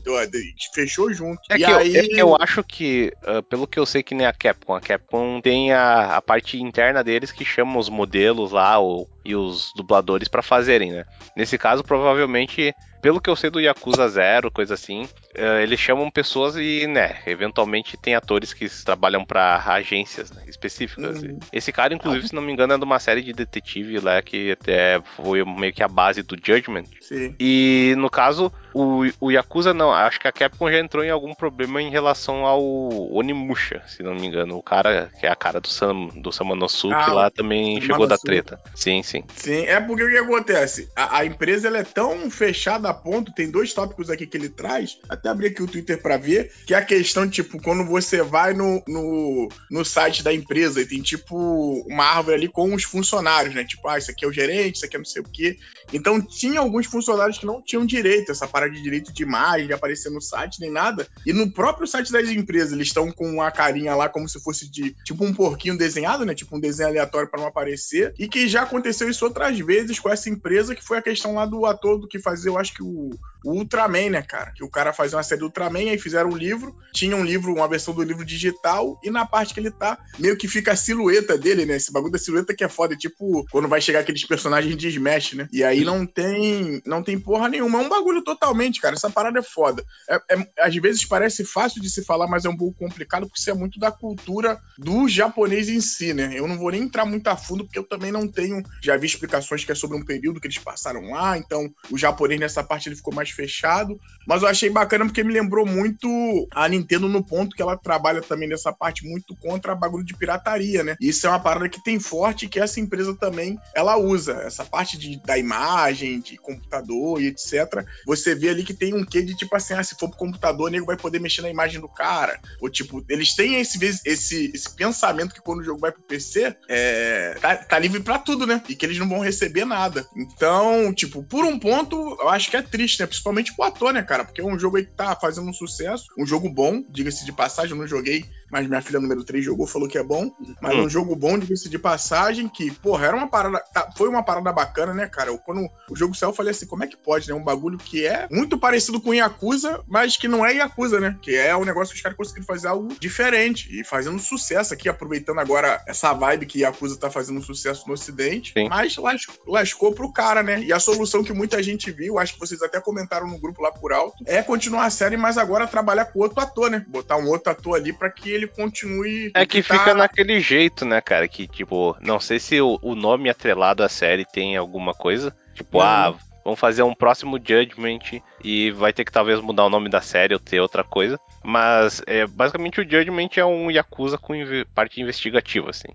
Fechou junto. É, e que, aí... eu, é que eu acho que, uh, pelo que eu sei que nem a Capcom, a Capcom tem a, a parte interna deles que chama os modelos lá ou, e os dubladores para fazerem, né? Nesse caso, provavelmente pelo que eu sei do Yakuza Zero, coisa assim, uh, eles chamam pessoas e, né, eventualmente tem atores que trabalham para agências né, específicas. Uhum. Esse cara, inclusive, se não me engano, é de uma série de detetive lá que até foi meio que a base do Judgment. Sim. E no caso, o, o Yakuza não, acho que a Capcom já entrou em algum problema em relação ao Onimusha, se não me engano. O cara, que é a cara do, Sam, do Samanosuke ah, lá também chegou da treta. Sim, sim. Sim, é porque o que acontece? A, a empresa ela é tão fechada a ponto, tem dois tópicos aqui que ele traz, até abri aqui o Twitter para ver, que é a questão, tipo, quando você vai no, no, no site da empresa e tem, tipo, uma árvore ali com os funcionários, né? Tipo, ah, isso aqui é o gerente, isso aqui é não sei o quê. Então, tinha alguns funcionários que não tinham direito, essa parada de direito de imagem, de aparecer no site, nem nada. E no próprio site das empresas, eles estão com uma carinha lá como se fosse de, tipo, um porquinho desenhado, né? Tipo, um desenho aleatório para não aparecer. E que já aconteceu isso outras vezes com essa empresa, que foi a questão lá do ator do que fazia, eu acho que que o, o Ultraman, né, cara? Que o cara fazia uma série do Ultraman, aí fizeram um livro, tinha um livro, uma versão do livro digital, e na parte que ele tá, meio que fica a silhueta dele, né? Esse bagulho da silhueta que é foda, tipo, quando vai chegar aqueles personagens de Smash, né? E aí não tem, não tem porra nenhuma. É um bagulho totalmente, cara. Essa parada é foda. É, é, às vezes parece fácil de se falar, mas é um pouco complicado, porque isso é muito da cultura do japonês em si, né? Eu não vou nem entrar muito a fundo, porque eu também não tenho. Já vi explicações que é sobre um período que eles passaram lá, então o japonês nessa parte ele ficou mais fechado. Mas eu achei bacana porque me lembrou muito a Nintendo no ponto que ela trabalha também nessa parte muito contra bagulho de pirataria, né? Isso é uma parada que tem forte que essa empresa também ela usa. Essa parte de, da imagem, de computador e etc. Você vê ali que tem um quê de tipo assim, ah, se for pro computador, o nego vai poder mexer na imagem do cara. Ou tipo, eles têm esse, esse, esse pensamento que quando o jogo vai pro PC, é, tá, tá livre para tudo, né? E que eles não vão receber nada. Então, tipo, por um ponto, eu acho que é triste, né? Principalmente pro ator, né, cara? Porque é um jogo aí que tá fazendo um sucesso, um jogo bom, diga-se de passagem, eu não joguei mas minha filha número 3 jogou, falou que é bom. Mas hum. um jogo bom, diga-se de passagem, que, porra, era uma parada. Tá, foi uma parada bacana, né, cara? Eu, quando o jogo saiu, eu falei assim: como é que pode, né? Um bagulho que é muito parecido com Yakuza, mas que não é Yakuza, né? Que é um negócio que os caras conseguiram fazer algo diferente e fazendo sucesso aqui, aproveitando agora essa vibe que Yakuza tá fazendo sucesso no Ocidente. Sim. Mas lascou, lascou pro cara, né? E a solução que muita gente viu, acho que vocês até comentaram comentaram no grupo lá por alto, é continuar a série, mas agora trabalhar com outro ator, né? Botar um outro ator ali para que ele continue. É que, que fica tá... naquele jeito, né, cara? Que, tipo, não sei se o, o nome atrelado à série tem alguma coisa. Tipo, uhum. ah, vamos fazer um próximo Judgment e vai ter que talvez mudar o nome da série ou ter outra coisa. Mas é, basicamente o Judgment é um Yakuza com parte investigativa, assim.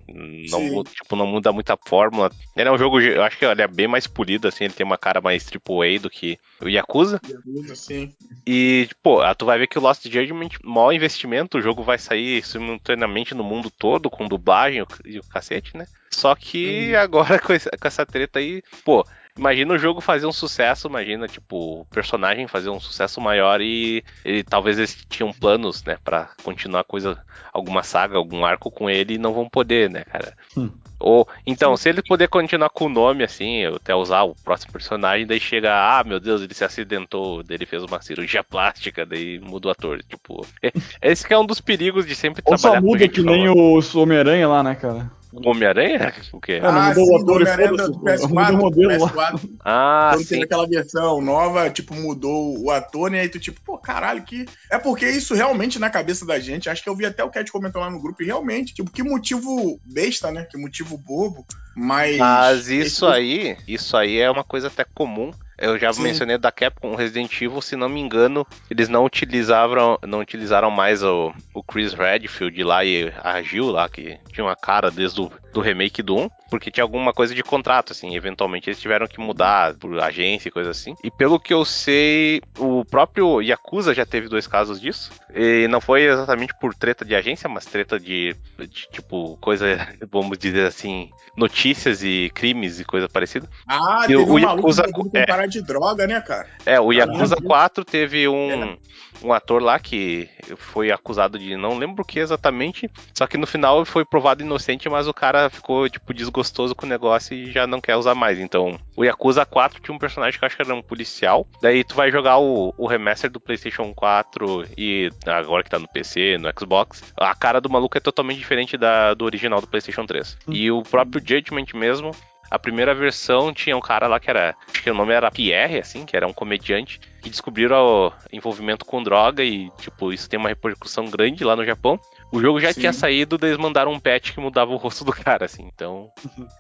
Não, muda, tipo, não muda muita fórmula. Ele é um jogo, eu acho que ele é bem mais polido, assim, ele tem uma cara mais AAA do que o Yakuza. Yakuza, sim. E, pô, tu vai ver que o Lost Judgment, maior investimento, o jogo vai sair simultaneamente no mundo todo, com dublagem e o cacete, né? Só que hum. agora com essa treta aí, pô, Imagina o jogo fazer um sucesso, imagina, tipo, o personagem fazer um sucesso maior e, e talvez eles tinham planos, né, para continuar coisa, alguma saga, algum arco com ele e não vão poder, né, cara? Hum. Ou, então, se ele poder continuar com o nome, assim, até usar o próximo personagem, daí chega, ah, meu Deus, ele se acidentou, daí ele fez uma cirurgia plástica, daí muda o ator. Tipo, esse que é um dos perigos de sempre Ou trabalhar só muda que nem o Homem-Aranha lá, né, cara? Homem-Aranha? O quê? Ah, ah mudou sim, o ator, Homem-Aranha do PS4. Do modelo PS4. Ah, Quando sim. teve aquela versão nova, tipo, mudou o ator, né? E tu, tipo, pô, caralho, que. É porque isso realmente na cabeça da gente, acho que eu vi até o Cat comentando lá no grupo, e realmente, tipo, que motivo besta, né? Que motivo bobo. Mas. Mas isso esse... aí, isso aí é uma coisa até comum eu já Sim. mencionei da Capcom, Resident Evil, se não me engano, eles não utilizaram, não utilizaram mais o, o Chris Redfield lá e a Jill lá, que tinha uma cara desde o do remake do 1, porque tinha alguma coisa de contrato, assim, eventualmente eles tiveram que mudar por agência e coisa assim. E pelo que eu sei, o próprio Yakuza já teve dois casos disso, e não foi exatamente por treta de agência, mas treta de, de tipo, coisa, vamos dizer assim, notícias e crimes e coisa parecida. Ah, e teve o, um Yakuza, maluco é, parar de droga, né, cara? É, o Yakuza 4 teve um, um ator lá que foi acusado de não lembro o que exatamente, só que no final foi provado inocente, mas o cara ficou, tipo, desgostoso com o negócio e já não quer usar mais. Então, o Yakuza 4 tinha um personagem que eu acho que era um policial. Daí tu vai jogar o, o remaster do PlayStation 4 e agora que tá no PC, no Xbox, a cara do maluco é totalmente diferente da, do original do PlayStation 3. E o próprio Judgment mesmo a primeira versão tinha um cara lá que era. Acho que o nome era Pierre, assim, que era um comediante, que descobriram o envolvimento com droga e, tipo, isso tem uma repercussão grande lá no Japão. O jogo já Sim. tinha saído, eles mandaram um patch que mudava o rosto do cara, assim. Então,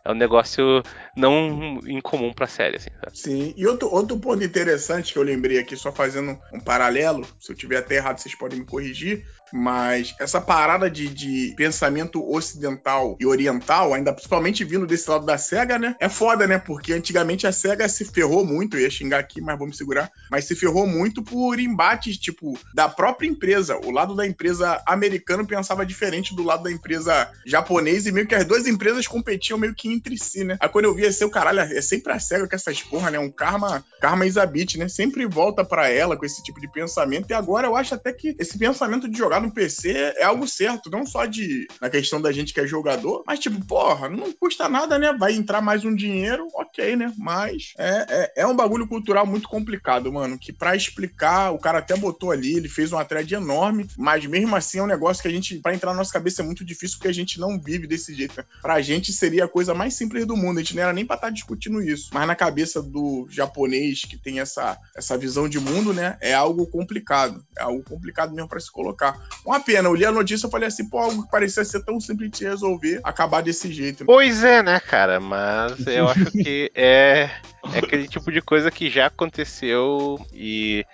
é um negócio não incomum pra série, assim. Sabe? Sim. E outro, outro ponto interessante que eu lembrei aqui, só fazendo um paralelo, se eu tiver até errado, vocês podem me corrigir. Mas essa parada de, de pensamento ocidental e oriental, ainda principalmente vindo desse lado da SEGA, né? É foda, né? Porque antigamente a SEGA se ferrou muito, eu ia xingar aqui, mas me segurar, mas se ferrou muito por embates, tipo, da própria empresa. O lado da empresa americana pensava diferente do lado da empresa japonesa e meio que as duas empresas competiam meio que entre si, né? Aí quando eu via assim, o caralho, é sempre a SEGA com essas porra, né? Um karma, karma Isabit, né? Sempre volta para ela com esse tipo de pensamento. E agora eu acho até que esse pensamento de jogar no PC é algo certo, não só de na questão da gente que é jogador, mas tipo, porra, não custa nada, né? Vai entrar mais um dinheiro, ok, né? Mas é, é, é um bagulho cultural muito complicado, mano, que para explicar, o cara até botou ali, ele fez uma thread enorme, mas mesmo assim é um negócio que a gente, para entrar na nossa cabeça é muito difícil porque a gente não vive desse jeito. Né? Pra gente seria a coisa mais simples do mundo, a gente não era nem pra estar tá discutindo isso, mas na cabeça do japonês que tem essa, essa visão de mundo, né, é algo complicado, é algo complicado mesmo para se colocar. Uma pena, eu li a notícia e falei assim, pô, algo que parecia ser tão simples de resolver, acabar desse jeito. Pois é, né, cara, mas eu acho que é, é aquele tipo de coisa que já aconteceu e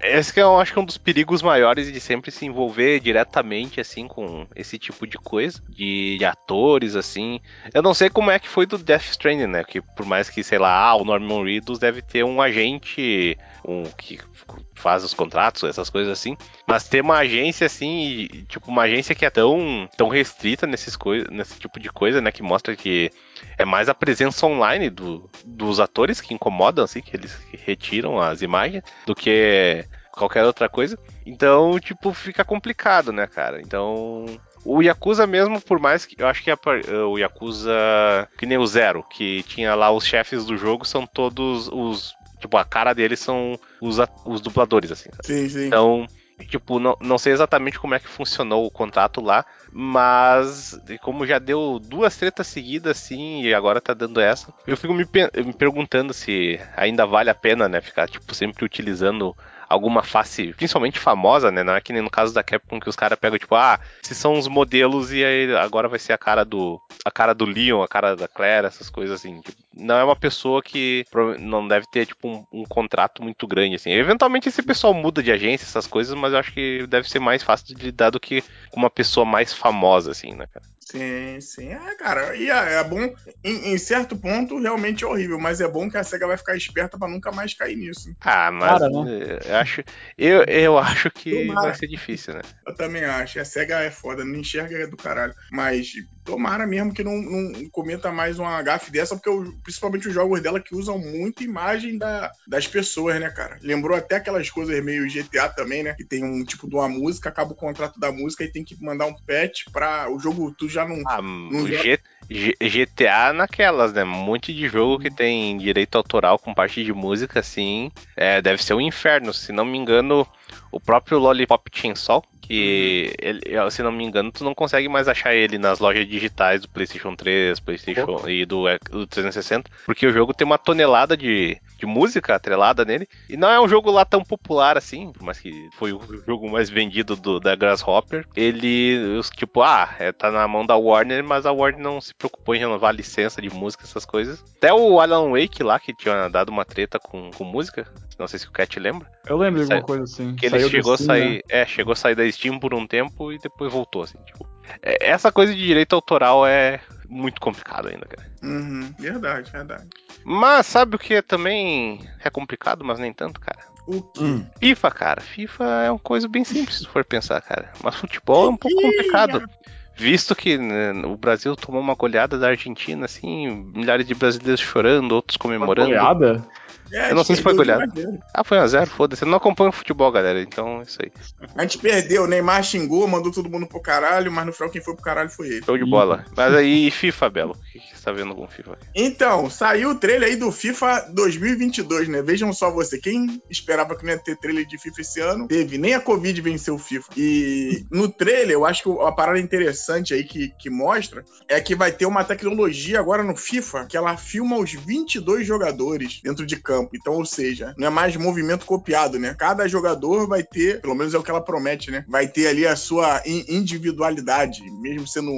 esse que eu acho que é um dos perigos maiores de sempre se envolver diretamente, assim, com esse tipo de coisa, de, de atores, assim. Eu não sei como é que foi do Death Stranding, né, que por mais que, sei lá, ah, o Norman Reedus deve ter um agente um que faz os contratos, essas coisas assim. Mas ter uma agência assim, tipo, uma agência que é tão, tão restrita nesses nesse tipo de coisa, né? Que mostra que é mais a presença online do, dos atores que incomodam, assim, que eles retiram as imagens, do que qualquer outra coisa. Então, tipo, fica complicado, né, cara? Então, o Yakuza mesmo, por mais que. Eu acho que a, o Yakuza. Que nem o Zero, que tinha lá os chefes do jogo, são todos os Tipo, a cara deles são os, os dubladores, assim. Sim, sim. Então, Tipo, não, não sei exatamente como é que funcionou o contrato lá, mas como já deu duas tretas seguidas assim e agora tá dando essa, eu fico me, me perguntando se ainda vale a pena, né, ficar tipo sempre utilizando alguma face, principalmente famosa, né? Não é que nem no caso da Capcom que os caras pegam, tipo, ah, se são os modelos e aí agora vai ser a cara do. A cara do Leon, a cara da Claire, essas coisas assim. Tipo, não é uma pessoa que não deve ter, tipo, um, um, contrato muito grande, assim. Eventualmente esse pessoal muda de agência, essas coisas, mas eu acho que deve ser mais fácil de lidar do que com uma pessoa mais famosa, assim, né, cara? Sim, sim. É, cara, e é, é bom. Em, em, certo ponto, realmente é horrível, mas é bom que a SEGA vai ficar esperta para nunca mais cair nisso. Ah, mas cara, né? eu acho, eu, eu acho que Tomara. vai ser difícil, né? Eu também acho. A SEGA é foda, não enxerga é do caralho. Mas tomara mesmo que não, não cometa mais uma gafe dessa, porque eu, principalmente os jogos dela que usam muito imagem da, das pessoas, né, cara? Lembrou até aquelas coisas meio GTA também, né? Que tem um tipo de uma música, acaba o contrato da música e tem que mandar um patch pra o jogo. Tu já já não. Ah, não G, G, GTA naquelas, né? Um monte de jogo que tem direito autoral com parte de música, assim. É, deve ser um inferno. Se não me engano, o próprio Lollipop Chainsaw, que ele, se não me engano, tu não consegue mais achar ele nas lojas digitais do PlayStation 3, PlayStation oh. e do, do 360, porque o jogo tem uma tonelada de, de música atrelada nele. E não é um jogo lá tão popular assim, mas que foi o jogo mais vendido do, da Grasshopper. Ele, tipo, ah, é, tá na mão da Warner, mas a Warner não se preocupou em renovar a licença de música, essas coisas. Até o Alan Wake lá, que tinha dado uma treta com, com música, não sei se o Cat lembra. Eu lembro de alguma coisa assim. Que ele chegou a sair, né? é, chegou a sair da Steam por um tempo e depois voltou, assim, tipo. É, essa coisa de direito autoral é muito complicado ainda, cara. Uhum, verdade, verdade. Mas sabe o que também é complicado, mas nem tanto, cara? O quê? Hum. FIFA, cara. FIFA é uma coisa bem simples se for pensar, cara. Mas futebol é um pouco complicado. Visto que né, o Brasil tomou uma goleada da Argentina, assim, milhares de brasileiros chorando, outros comemorando. Uma goleada? É, eu não sei se foi goleado. Ah, foi 1x0, foda-se. Eu não acompanho futebol, galera. Então, é isso aí. A gente perdeu, o Neymar xingou, mandou todo mundo pro caralho, mas no final quem foi pro caralho foi ele. Show de bola. Mas aí, FIFA, Belo? O que você tá vendo com FIFA? Então, saiu o trailer aí do FIFA 2022, né? Vejam só você. Quem esperava que não ia ter trailer de FIFA esse ano, teve. Nem a Covid venceu o FIFA. E no trailer, eu acho que a parada interessante aí que, que mostra é que vai ter uma tecnologia agora no FIFA que ela filma os 22 jogadores dentro de campo campo. Então, ou seja, não é mais movimento copiado, né? Cada jogador vai ter, pelo menos é o que ela promete, né? Vai ter ali a sua individualidade, mesmo sendo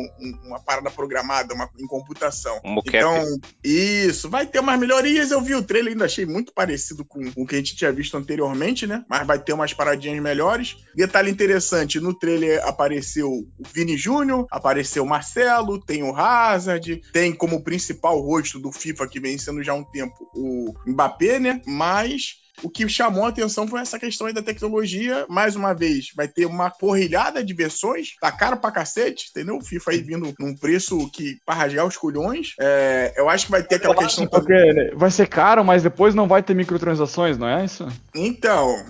uma parada programada, uma em computação. Um então, isso, vai ter umas melhorias. Eu vi o trailer, ainda achei muito parecido com o que a gente tinha visto anteriormente, né? Mas vai ter umas paradinhas melhores. Detalhe interessante, no trailer apareceu o Vini Júnior, apareceu o Marcelo, tem o Hazard, tem como principal rosto do FIFA que vem sendo já há um tempo o Mbappé, né? Mas o que chamou a atenção foi essa questão aí da tecnologia. Mais uma vez, vai ter uma porrilhada de versões. Tá caro pra cacete, entendeu? O FIFA aí vindo num preço que pra rasgar os culhões. É, eu acho que vai ter aquela questão. Porque né, vai ser caro, mas depois não vai ter microtransações, não é isso? Então,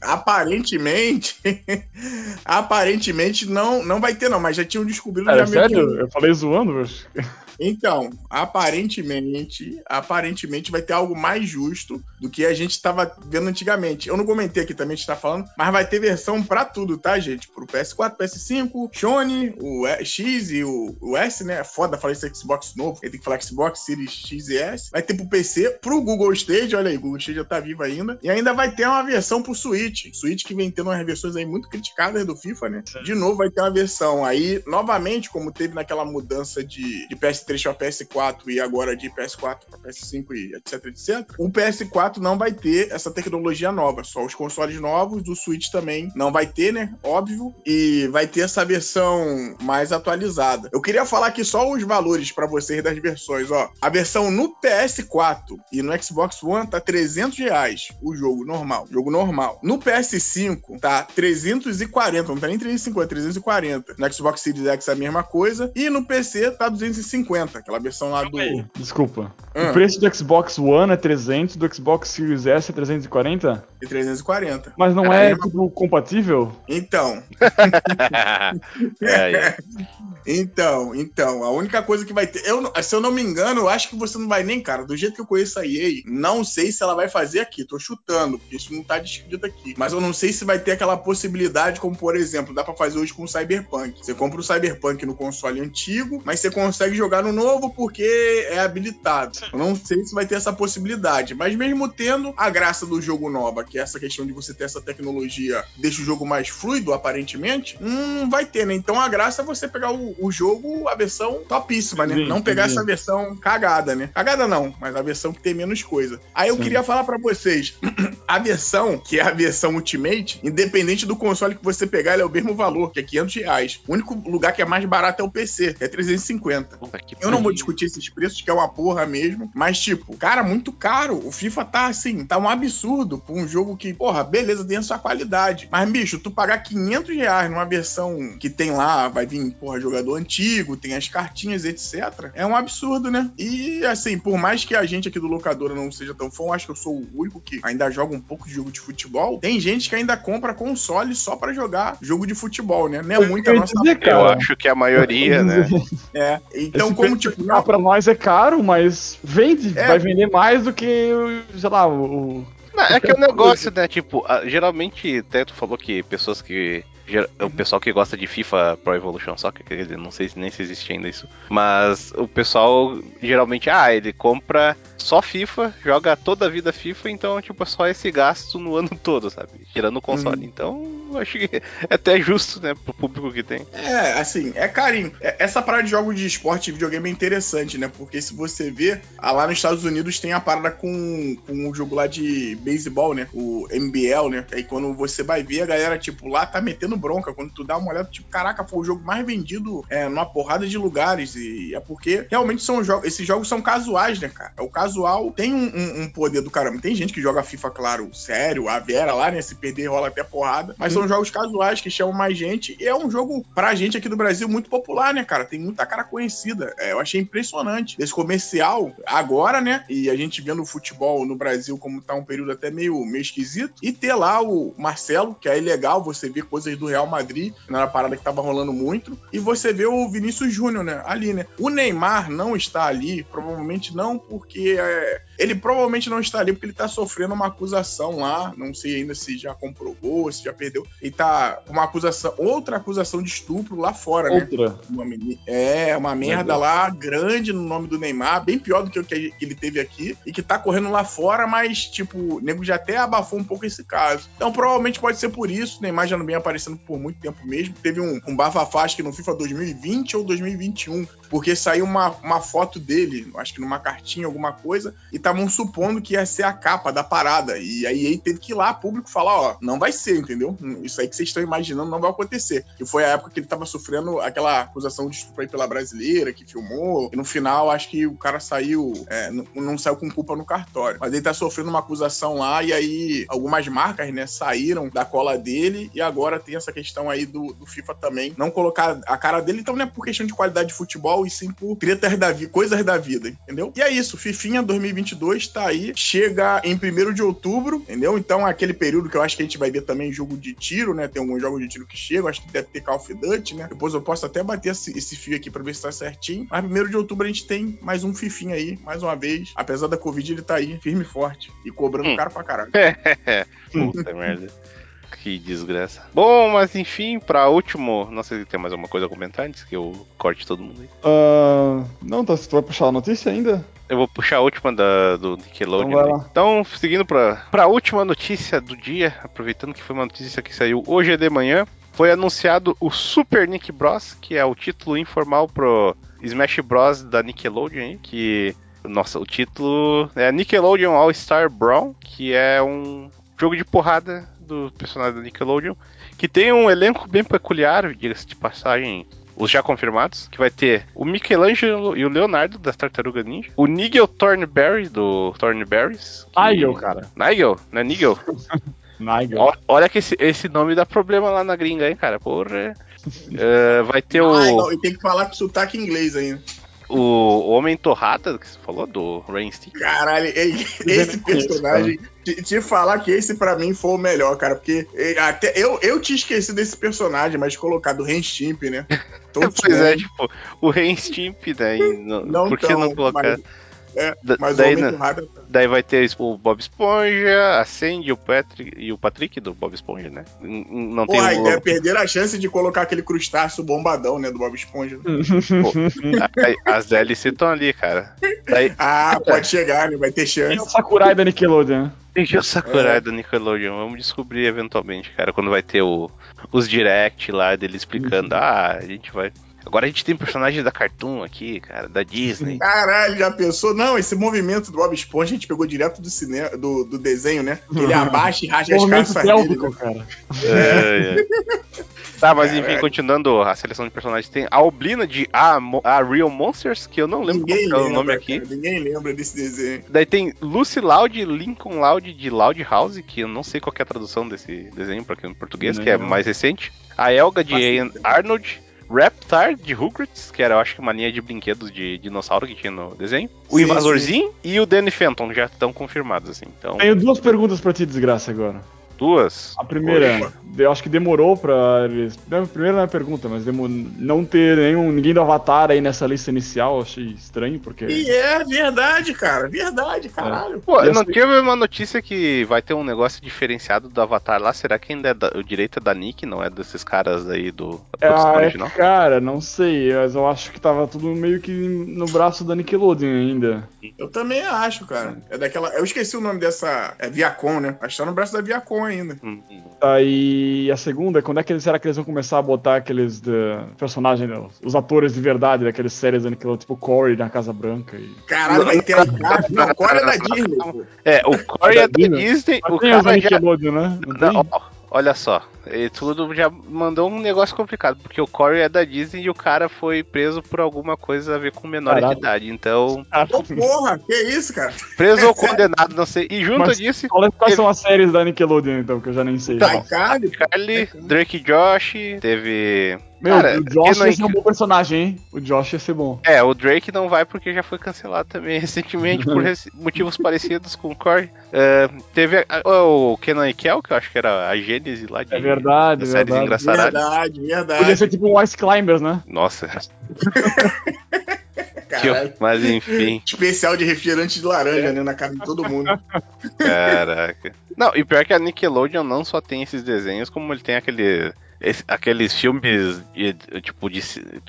aparentemente. aparentemente não, não vai ter, não, mas já tinham descobrido. É, sério? Que... Eu falei zoando, mas... Então, aparentemente, aparentemente vai ter algo mais justo do que a gente estava vendo antigamente. Eu não comentei aqui também, a gente tá falando, mas vai ter versão para tudo, tá, gente? Pro PS4, PS5, Sony, o X e o, o S, né? É foda falar esse Xbox novo, ele tem que falar Xbox Series X e S. Vai ter pro PC, pro Google Stage, olha aí, o Google Stage já tá vivo ainda. E ainda vai ter uma versão pro Switch. Switch que vem tendo umas versões aí muito criticadas do FIFA, né? De novo vai ter uma versão aí, novamente, como teve naquela mudança de, de PS PS3 para PS4 e agora de PS4 para PS5 e etc, etc, o PS4 não vai ter essa tecnologia nova, só os consoles novos, do Switch também não vai ter, né? Óbvio, e vai ter essa versão mais atualizada. Eu queria falar aqui só os valores para vocês das versões, ó. A versão no PS4 e no Xbox One tá 300 reais o jogo normal, jogo normal. No PS5 tá 340, não tá nem 350, 340. No Xbox Series X é a mesma coisa e no PC tá 250 350, aquela versão lá do. Desculpa. Hum. O preço do Xbox One é 300, do Xbox Series S é 340? E 340. Mas não é, é tipo, compatível? Então. é, é. Então, então, a única coisa que vai ter. Eu, se eu não me engano, eu acho que você não vai nem, cara. Do jeito que eu conheço a EA, não sei se ela vai fazer aqui. Tô chutando, porque isso não tá descrito aqui. Mas eu não sei se vai ter aquela possibilidade, como por exemplo, dá pra fazer hoje com o Cyberpunk. Você compra o Cyberpunk no console antigo, mas você consegue jogar no novo porque é habilitado. Eu não sei se vai ter essa possibilidade. Mas mesmo tendo a graça do jogo nova, que essa questão de você ter essa tecnologia, deixa o jogo mais fluido, aparentemente, não vai ter, né? Então a graça é você pegar o, o jogo, a versão topíssima, né? Sim, não pegar sim. essa versão cagada, né? Cagada não, mas a versão que tem menos coisa. Aí eu Sim. queria falar pra vocês, a versão, que é a versão Ultimate, independente do console que você pegar, ele é o mesmo valor, que é 500 reais. O único lugar que é mais barato é o PC, que é 350. Puta que Eu não vou discutir esses preços, que é uma porra mesmo. Mas, tipo, cara, muito caro. O FIFA tá assim, tá um absurdo pra um jogo que, porra, beleza, tem a sua qualidade. Mas, bicho, tu pagar 500 reais numa versão que tem lá, vai vir, porra, jogador antigo, tem as cartinhas, etc. É um absurdo, né? E, assim, por mais que a gente aqui do Locadora não seja tão fã, eu acho que eu sou o único que ainda joga um pouco de jogo de futebol. Tem gente que ainda compra console só pra jogar jogo de futebol, né? Não é muito a Eu nossa. dizer, Eu acho que a maioria, né? É. Então, Esse como, tipo, cá pra nós é caro, mas vende, É. vai vender mais do que, sei lá, o. Não, é que é um negócio, né? Tipo, geralmente, até tu falou que pessoas que. O pessoal que gosta de FIFA Pro Evolution Soccer, quer dizer, não sei se nem se existe ainda isso. Mas o pessoal geralmente, ah, ele compra só FIFA, joga toda a vida FIFA, então, tipo, é só esse gasto no ano todo, sabe? Tirando o console. Então, eu acho que é até justo, né, pro público que tem. É, assim, é carinho. É- Essa parada de jogos de esporte e videogame é interessante, né? Porque se você vê, ah, lá nos Estados Unidos tem a parada com, com o jogo lá de beisebol, né? O MBL, né? Aí quando você vai ver, a galera, tipo, lá tá metendo bronca. Quando tu dá uma olhada, tipo, caraca, foi o jogo mais vendido é, numa porrada de lugares. E é porque realmente são jogos. Esses jogos são casuais, né, cara? O casual tem um, um- um poder do caramba. Tem gente que joga FIFA, claro, sério, a Vera lá, né? Se perder, rola até porrada. Mas são jogos casuais que chamam mais gente. E é um jogo, pra gente aqui do Brasil, muito popular, né, cara? Tem muita cara conhecida. É, eu achei impressionante. Esse comercial, agora, né? E a gente vendo o futebol no Brasil como tá um período até meio, meio esquisito. E ter lá o Marcelo, que é legal você ver coisas do Real Madrid, na era parada que tava rolando muito. E você vê o Vinícius Júnior, né? Ali, né? O Neymar não está ali, provavelmente não, porque é, ele provavelmente não está ali porque ele tá sofrendo uma acusação lá. Não sei ainda se já comprovou, se já perdeu. Ele tá uma acusação, outra acusação de estupro lá fora, né? Outra. Uma meni- é, uma merda lá grande no nome do Neymar, bem pior do que o que ele teve aqui, e que tá correndo lá fora, mas, tipo, o nego já até abafou um pouco esse caso. Então, provavelmente pode ser por isso. O Neymar já não vem aparecendo por muito tempo mesmo. Teve um, um bafafá, que no FIFA 2020 ou 2021, porque saiu uma, uma foto dele, acho que numa cartinha, alguma coisa, e estavam supondo que ia ser a capa da parada. E aí ele teve que ir lá, público, falar: ó, não vai ser, entendeu? Isso aí que vocês estão imaginando não vai acontecer. Que foi a época que ele tava sofrendo aquela acusação de estupro aí pela brasileira, que filmou. E no final, acho que o cara saiu, é, não, não saiu com culpa no cartório. Mas ele tá sofrendo uma acusação lá, e aí algumas marcas, né, saíram da cola dele, e agora tem essa questão aí do, do FIFA também. Não colocar a cara dele, então não é por questão de qualidade de futebol, e sim por tretas da vida, coisas da vida, entendeu? E é isso, Fifinha 2022 tá aí, chega em 1 de outubro, entendeu? Então aquele período que eu acho que a gente vai ver também jogo de tiro, né? Tem alguns jogos de tiro que chegam, acho que deve ter Call of Duty, né? Depois eu posso até bater esse, esse fio aqui pra ver se tá certinho. Mas 1 de outubro a gente tem mais um Fifinha aí, mais uma vez. Apesar da Covid, ele tá aí, firme e forte. E cobrando Hum. caro pra caralho. Puta merda. Que desgraça. Bom, mas enfim, pra último. Não sei se tem mais alguma coisa a comentar antes que eu corte todo mundo aí. Ah, não, tá, tu vai puxar a notícia ainda? Eu vou puxar a última da, do Nickelodeon. Então. Então, seguindo pra, pra última notícia do dia, aproveitando que foi uma notícia que saiu hoje de manhã, foi anunciado o Super Nick Bros, que é o título informal pro Smash Bros da Nickelodeon, que nossa, o título é Nickelodeon All Star Brawl, que é um jogo de porrada do personagem da Nickelodeon, que tem um elenco bem peculiar, diga-se de passagem, os já confirmados, que vai ter o Michelangelo e o Leonardo das Tartarugas Ninja, o Nigel Thornberry do Thornberries. que- Nigel, cara. Nigel, não é Nigel? Nigel. Olha que esse, esse nome dá problema lá na gringa, hein, cara? Porra. É, vai ter Ah, o, igual, e tem que falar com sotaque inglês ainda. O Homem Torrada, que você falou, do Rain Stick. Caralho, esse personagem. Te, te falar que esse pra mim foi o melhor, cara. Porque eh, até eu, eu tinha esquecido desse personagem, mas colocado o Ren Stimp, né? Pois é, tipo, o Rain Stimp, daí. Não, Não por que tão, não colocar? mas- É, mas o daí, né, Torrada. daí vai ter o Bob Esponja, a Sandy o Patrick, e o Patrick do Bob Esponja, né? Não tem Porra, o. ideia perder a chance de colocar aquele crustáceo bombadão, né? Do Bob Esponja. Aí, As DLC estão ali, cara. Daí Ah, pode chegar, né? Vai ter E chance. o Sakurai da Nickelodeon. tem o Sakurai É. da Nickelodeon. Vamos descobrir eventualmente, cara, quando vai ter o, os direct lá dele explicando. Ah, a gente vai. Agora a gente tem personagens da Cartoon aqui, cara, da Disney. Caralho, já pensou? Não, esse movimento do Bob Esponja a gente pegou direto do cinema, do, do desenho, né? Ele abaixa e rasga as calças dele. né? cara. É, é. Tá, mas enfim, Caralho. continuando a seleção de personagens, tem a Oblina de a, a Real Monsters, que eu não lembro Ninguém qual é o nome aqui. cara, ninguém lembra desse desenho. Daí tem Lucy Loud Lincoln Loud de Loud House, que eu não sei qual que é a tradução desse desenho para aqui no português, que é Não. mais recente. A Elga de Ian Arnold. Reptar de Rugrats, que era, eu acho que uma linha de brinquedos de dinossauro que tinha no desenho. O Sim, Invasorzinho e o Danny Fenton já estão confirmados, assim. Então, Tenho duas perguntas pra ti, desgraça, agora. Duas. A primeira, eu acho que demorou pra eles. primeira não é pergunta, mas demo- não ter nenhum, ninguém do Avatar aí nessa lista inicial, eu achei estranho, porque. E é verdade, cara. Verdade, caralho. Pô, E não assim- teve uma notícia que vai ter um negócio diferenciado do Avatar lá? Será que ainda é da- o direito é da Nick, não é desses caras aí do Ah, é, original? cara, não sei, mas eu acho que tava tudo meio que no braço da Nickelodeon ainda. Eu também acho, cara. É daquela. Eu esqueci o nome dessa. É Viacom, né? Acho que tá no braço da Viacom ainda. Hum, Aí a segunda, quando é que eles, será que eles vão começar a botar aqueles personagens, né, os atores de verdade daqueles séries da Nickelodeon, tipo Corey na Casa Branca e. Caralho, vai ter. Não, qual é da Disney, pô? É, o Corey é da Disney? O cara já... Nickelodeon, né? Não tem? Não, ó, olha só, e tudo já mandou um negócio complicado, porque o Corey é da Disney e o cara foi preso por alguma coisa a ver com menor Caralho. de idade. Então, Ah, Ô, porra, que isso, cara? preso ou condenado, não sei. E junto Mas- disso, Qual- Quais são as séries da Nickelodeon, então, que eu já nem sei. Então, iCarly? Carly, Drake e Josh, teve. Meu, cara, o Josh ia ser um bom personagem, hein? O Josh ia ser bom. É, o Drake não vai porque já foi cancelado também recentemente por rec- motivos parecidos com o Corey. É, teve a- o Kenan e Kel, que eu acho que era a gênese lá de É verdade, séries verdade. engraçaradas. Verdade, Podia verdade. ser tipo um Ice Climbers, né? Nossa, Caralho. mas enfim, Especial de refrigerante de laranja, né? Na cara de todo mundo. caraca. Não, e pior que a Nickelodeon não só tem esses desenhos, como ele tem aquele, esse- aqueles filmes, de- tipo, de.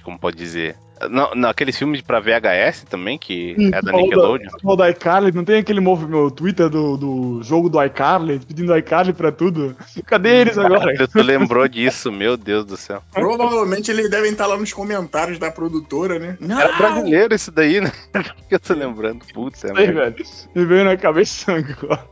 Como pode dizer? Não, não, aqueles filmes pra VHS também, que é da Nickelodeon. Falou do iCarly, não tem aquele meu Twitter do, do jogo do iCarly, pedindo iCarly pra tudo? Cadê eles agora? Caralho, Tu lembrou disso, meu Deus do céu. Provavelmente eles devem estar lá nos comentários da produtora, né? Não, Era brasileiro isso daí, né? que eu tô lembrando. Putz, é merda. velho. Me veio na cabeça agora.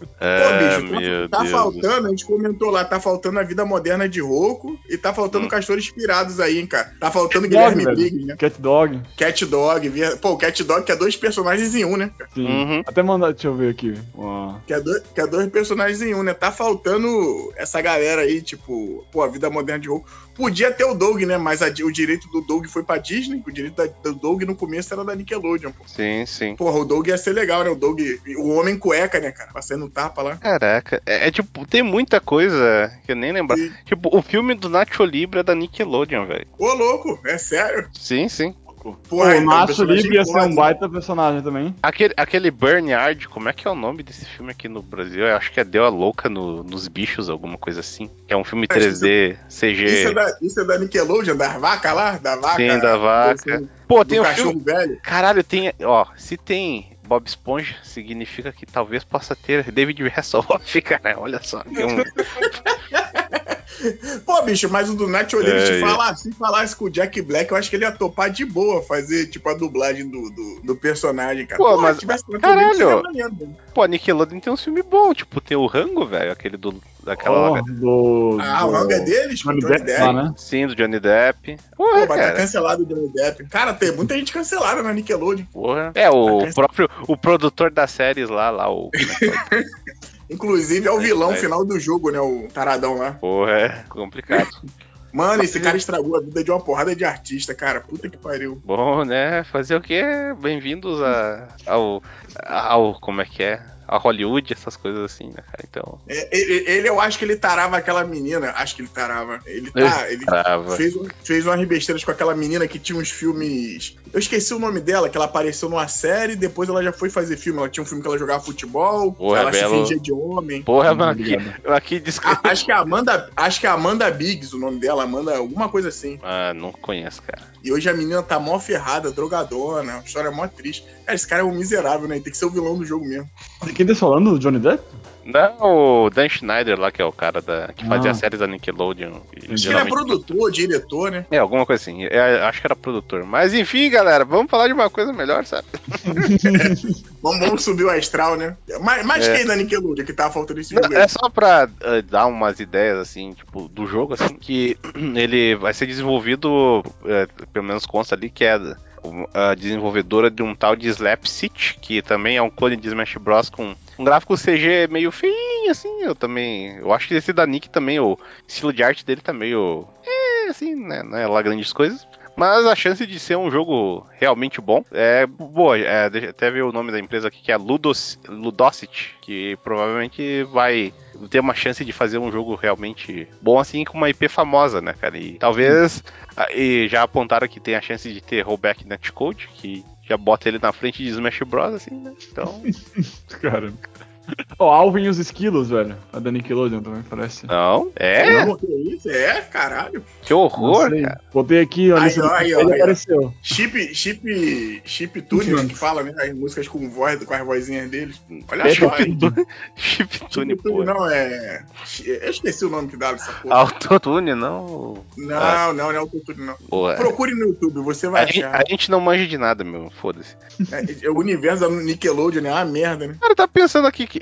Pô, Ah, bicho, tá- meu tá, Deus. do faltando, a gente comentou lá, tá faltando a vida moderna de Roku e tá faltando Hum. castores inspirados aí, hein, cara. Tá faltando Cat Dog, Guilherme. Briggs, né? Cat Dog. Cat Dog. via- Pô, o Cat Dog que é dois personagens em um, né? Sim. Uhum. Até mandar, deixa eu ver aqui. Ó. Que é, dois, que é dois personagens em um, né? Tá faltando essa galera aí, tipo, pô, a vida moderna de Roku. Podia ter o Doug, né? Mas a o direito do Doug foi pra Disney, o direito da- do Doug no começo era da Nickelodeon, pô. Sim, sim. Porra, o Doug ia ser legal, né? O Doug, o homem cueca, né, cara? Passando tapa lá. Caraca, é, é tipo, tem muita coisa que eu nem lembro. Tipo, o filme do Nacho Libre é da Nickelodeon, velho. Ô, louco, é sério? Sim, sim. Porra, o então, Nacho personagem Libre ia ser um baita personagem também. Aquele, aquele Bernard, como é que é o nome desse filme aqui no Brasil? Eu acho que é Deu a Louca no- nos Bichos, alguma coisa assim. Que é um filme Acho que 3D, CG. Isso é, da, isso é da Nickelodeon, da vaca lá? Da vaca? Sim, da vaca. Pô, tem um cachorro filme. velho. Caralho, tem. Ó, se tem Bob Esponja, significa que talvez possa ter David Hasselhoff, cara. Olha só. tem um- Pô, bicho, mas o do Nath Oliveira, É, se, é. falar, se falasse com o Jack Black, eu acho que ele ia topar de boa fazer, tipo, a dublagem do, do, do personagem, cara. Pô, mas- se tivesse Nath caralho. Maneiro, né? Pô, Nickelodeon tem um filme bom, tipo, tem o Rango, velho, aquele do. Daquela. Ó, do, Ah, o rango é deles? Johnny Johnny Depp Depp. lá, né? Sim, do Johnny Depp. Pô, Porra, mas tá cara. cancelado o Johnny Depp. Cara, tem muita gente cancelada na Nickelodeon. Porra. É, o Tá próprio. O produtor das séries lá, lá, o. é? Inclusive, é o vilão final do jogo, né? O taradão lá. Porra, é complicado. Mano, esse cara estragou a vida de uma porrada de artista, cara. Puta que pariu. Bom, né? Fazer o quê? Bem-vindos a, ao, ao. Como é que é? A Hollywood, essas coisas assim, né, cara? Então. É, ele, ele, eu acho que ele tarava aquela menina. Acho que ele tarava. Ele tá. Ele Trava. fez, um- fez umas besteiras com aquela menina que tinha uns filmes. Eu esqueci o nome dela, que ela apareceu numa série, depois ela já foi fazer filme. Ela tinha um filme que ela jogava futebol, Porra, ela se Belo. fingia de homem. Porra, mano, aqui, aqui diz que. Acho que é Amanda. Acho que é Amanda Biggs o nome dela, Amanda, alguma coisa assim. Ah, não conheço, cara. E hoje a menina tá mó ferrada, drogadona, uma história mó triste. Cara, esse cara é um miserável, né? Tem que ser o vilão do jogo mesmo. De quem tá falando? Do Johnny Depp? Não, o Dan Schneider lá, que é o cara da, que fazia Ah. as séries da Nickelodeon. Acho que ele é geralmente- produtor, diretor, né? É, alguma coisa assim. É, acho que era produtor. Mas enfim, galera, vamos falar de uma coisa melhor, sabe? Vamos, vamos subir o astral, né? Mais, mais É. quem da Nickelodeon que tava faltando esse Não, é só pra eh, dar umas ideias, assim, tipo, do jogo, assim, que ele vai ser desenvolvido, eh, pelo menos consta ali, que é a desenvolvedora de um tal de Slap City, que também é um clone de Smash Bros. com um gráfico CG meio feinho, assim, eu também... Eu acho que esse da Nick também, o estilo de arte dele tá meio... É, assim, né, não é lá grandes coisas. Mas a chance de ser um jogo realmente bom é boa. É, até ver o nome da empresa aqui, que é Ludos, Ludocity, que provavelmente vai ter uma chance de fazer um jogo realmente bom, assim, com uma IP famosa, né, cara? E talvez. E já apontaram que tem a chance de ter rollback netcode, que já bota ele na frente de Smash Bros, assim, né? Então. Cara. Ó, Alvin e os Esquilos, velho. A da Nickelodeon também parece. Não. É? Não, que isso? É, caralho. Que horror, cara. Botei aqui a Aí, lista do ó, aí, ele ó, aí, ó. apareceu. Chip, chip, chip Tune, que fala, né? As músicas com voz, com as vozinhas deles. Olha É, só, Chip Chip Tune pô. não, é... Eu esqueci o nome que dá dessa porra. Autotune, não. Não, Ah. não, não é o Tune, não. Porra. Procure no YouTube, você vai A gente, achar. a gente não manja de nada, meu. Foda-se. É, o universo da Nickelodeon é uma merda, né? Cara, tá pensando aqui que,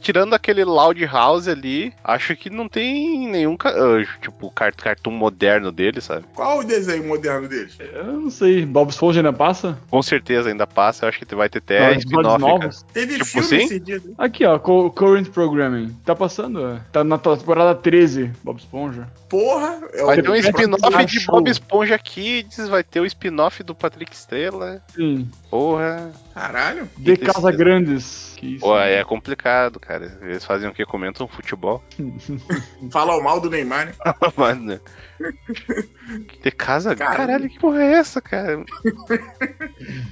tirando aquele Loud House ali, acho que não tem nenhum, ah, tipo, car- cartoon moderno dele, sabe? Qual o desenho moderno deles? Eu não sei. Bob Esponja ainda passa? Com certeza ainda passa, eu acho que vai ter até episódios spin-off? Teve Tipo filme assim? esses dias, né? Aqui, ó. Co- Current Programming. Tá passando? é. Tá na temporada 13, Bob Esponja. Porra, é Vai ter um spin-off de. Bob Esponja Kids, vai ter o spin-off do Patrick Estrela. Sim. Porra. Caralho. De. Casa Grandes. Que isso. Pô, é complicado, cara. Eles fazem o que? Comentam futebol. Fala o mal do Neymar, né? Mano. De casa? Cara. Caralho, que porra é essa, cara?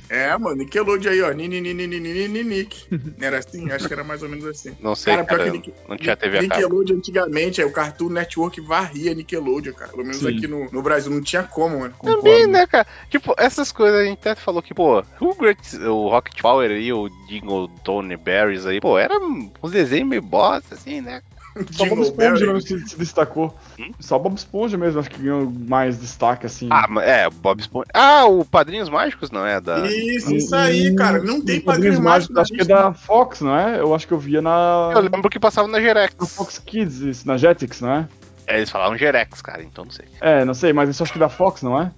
É, mano, Nickelodeon aí, ó. Nini, nini, nini, nini, Nick. Era assim? Acho que era mais ou menos assim. Não sei, Cara, cara. Nick- não tinha TV. Nickelodeon antigamente, aí o Cartoon Network varria Nickelodeon, cara. Pelo menos Sim. aqui no, no Brasil não tinha como, mano. Concordo. Também, né, cara? Tipo, essas coisas a gente até falou que, pô, o, Great, o Rocket Power aí, o Dingle Tony Berries aí, pô, era uns desenhos meio bosta, assim, né? Só Bob Jingle Esponja mesmo se, se destacou. Hum? Só Bob Esponja mesmo, acho que ganhou mais destaque, assim. Ah, é, o Bob Esponja. Ah, o Padrinhos Mágicos não é da. Isso, isso aí, cara. Não tem Os padrinhos mágicos. Acho que é da Fox, não é? Eu acho que eu via na, Eu lembro que passava na Jerex. na Fox Kids, isso, na Jetix, não é? É, eles falavam Jerex, cara, então não sei. É, não sei, mas isso acho que é da Fox, não é?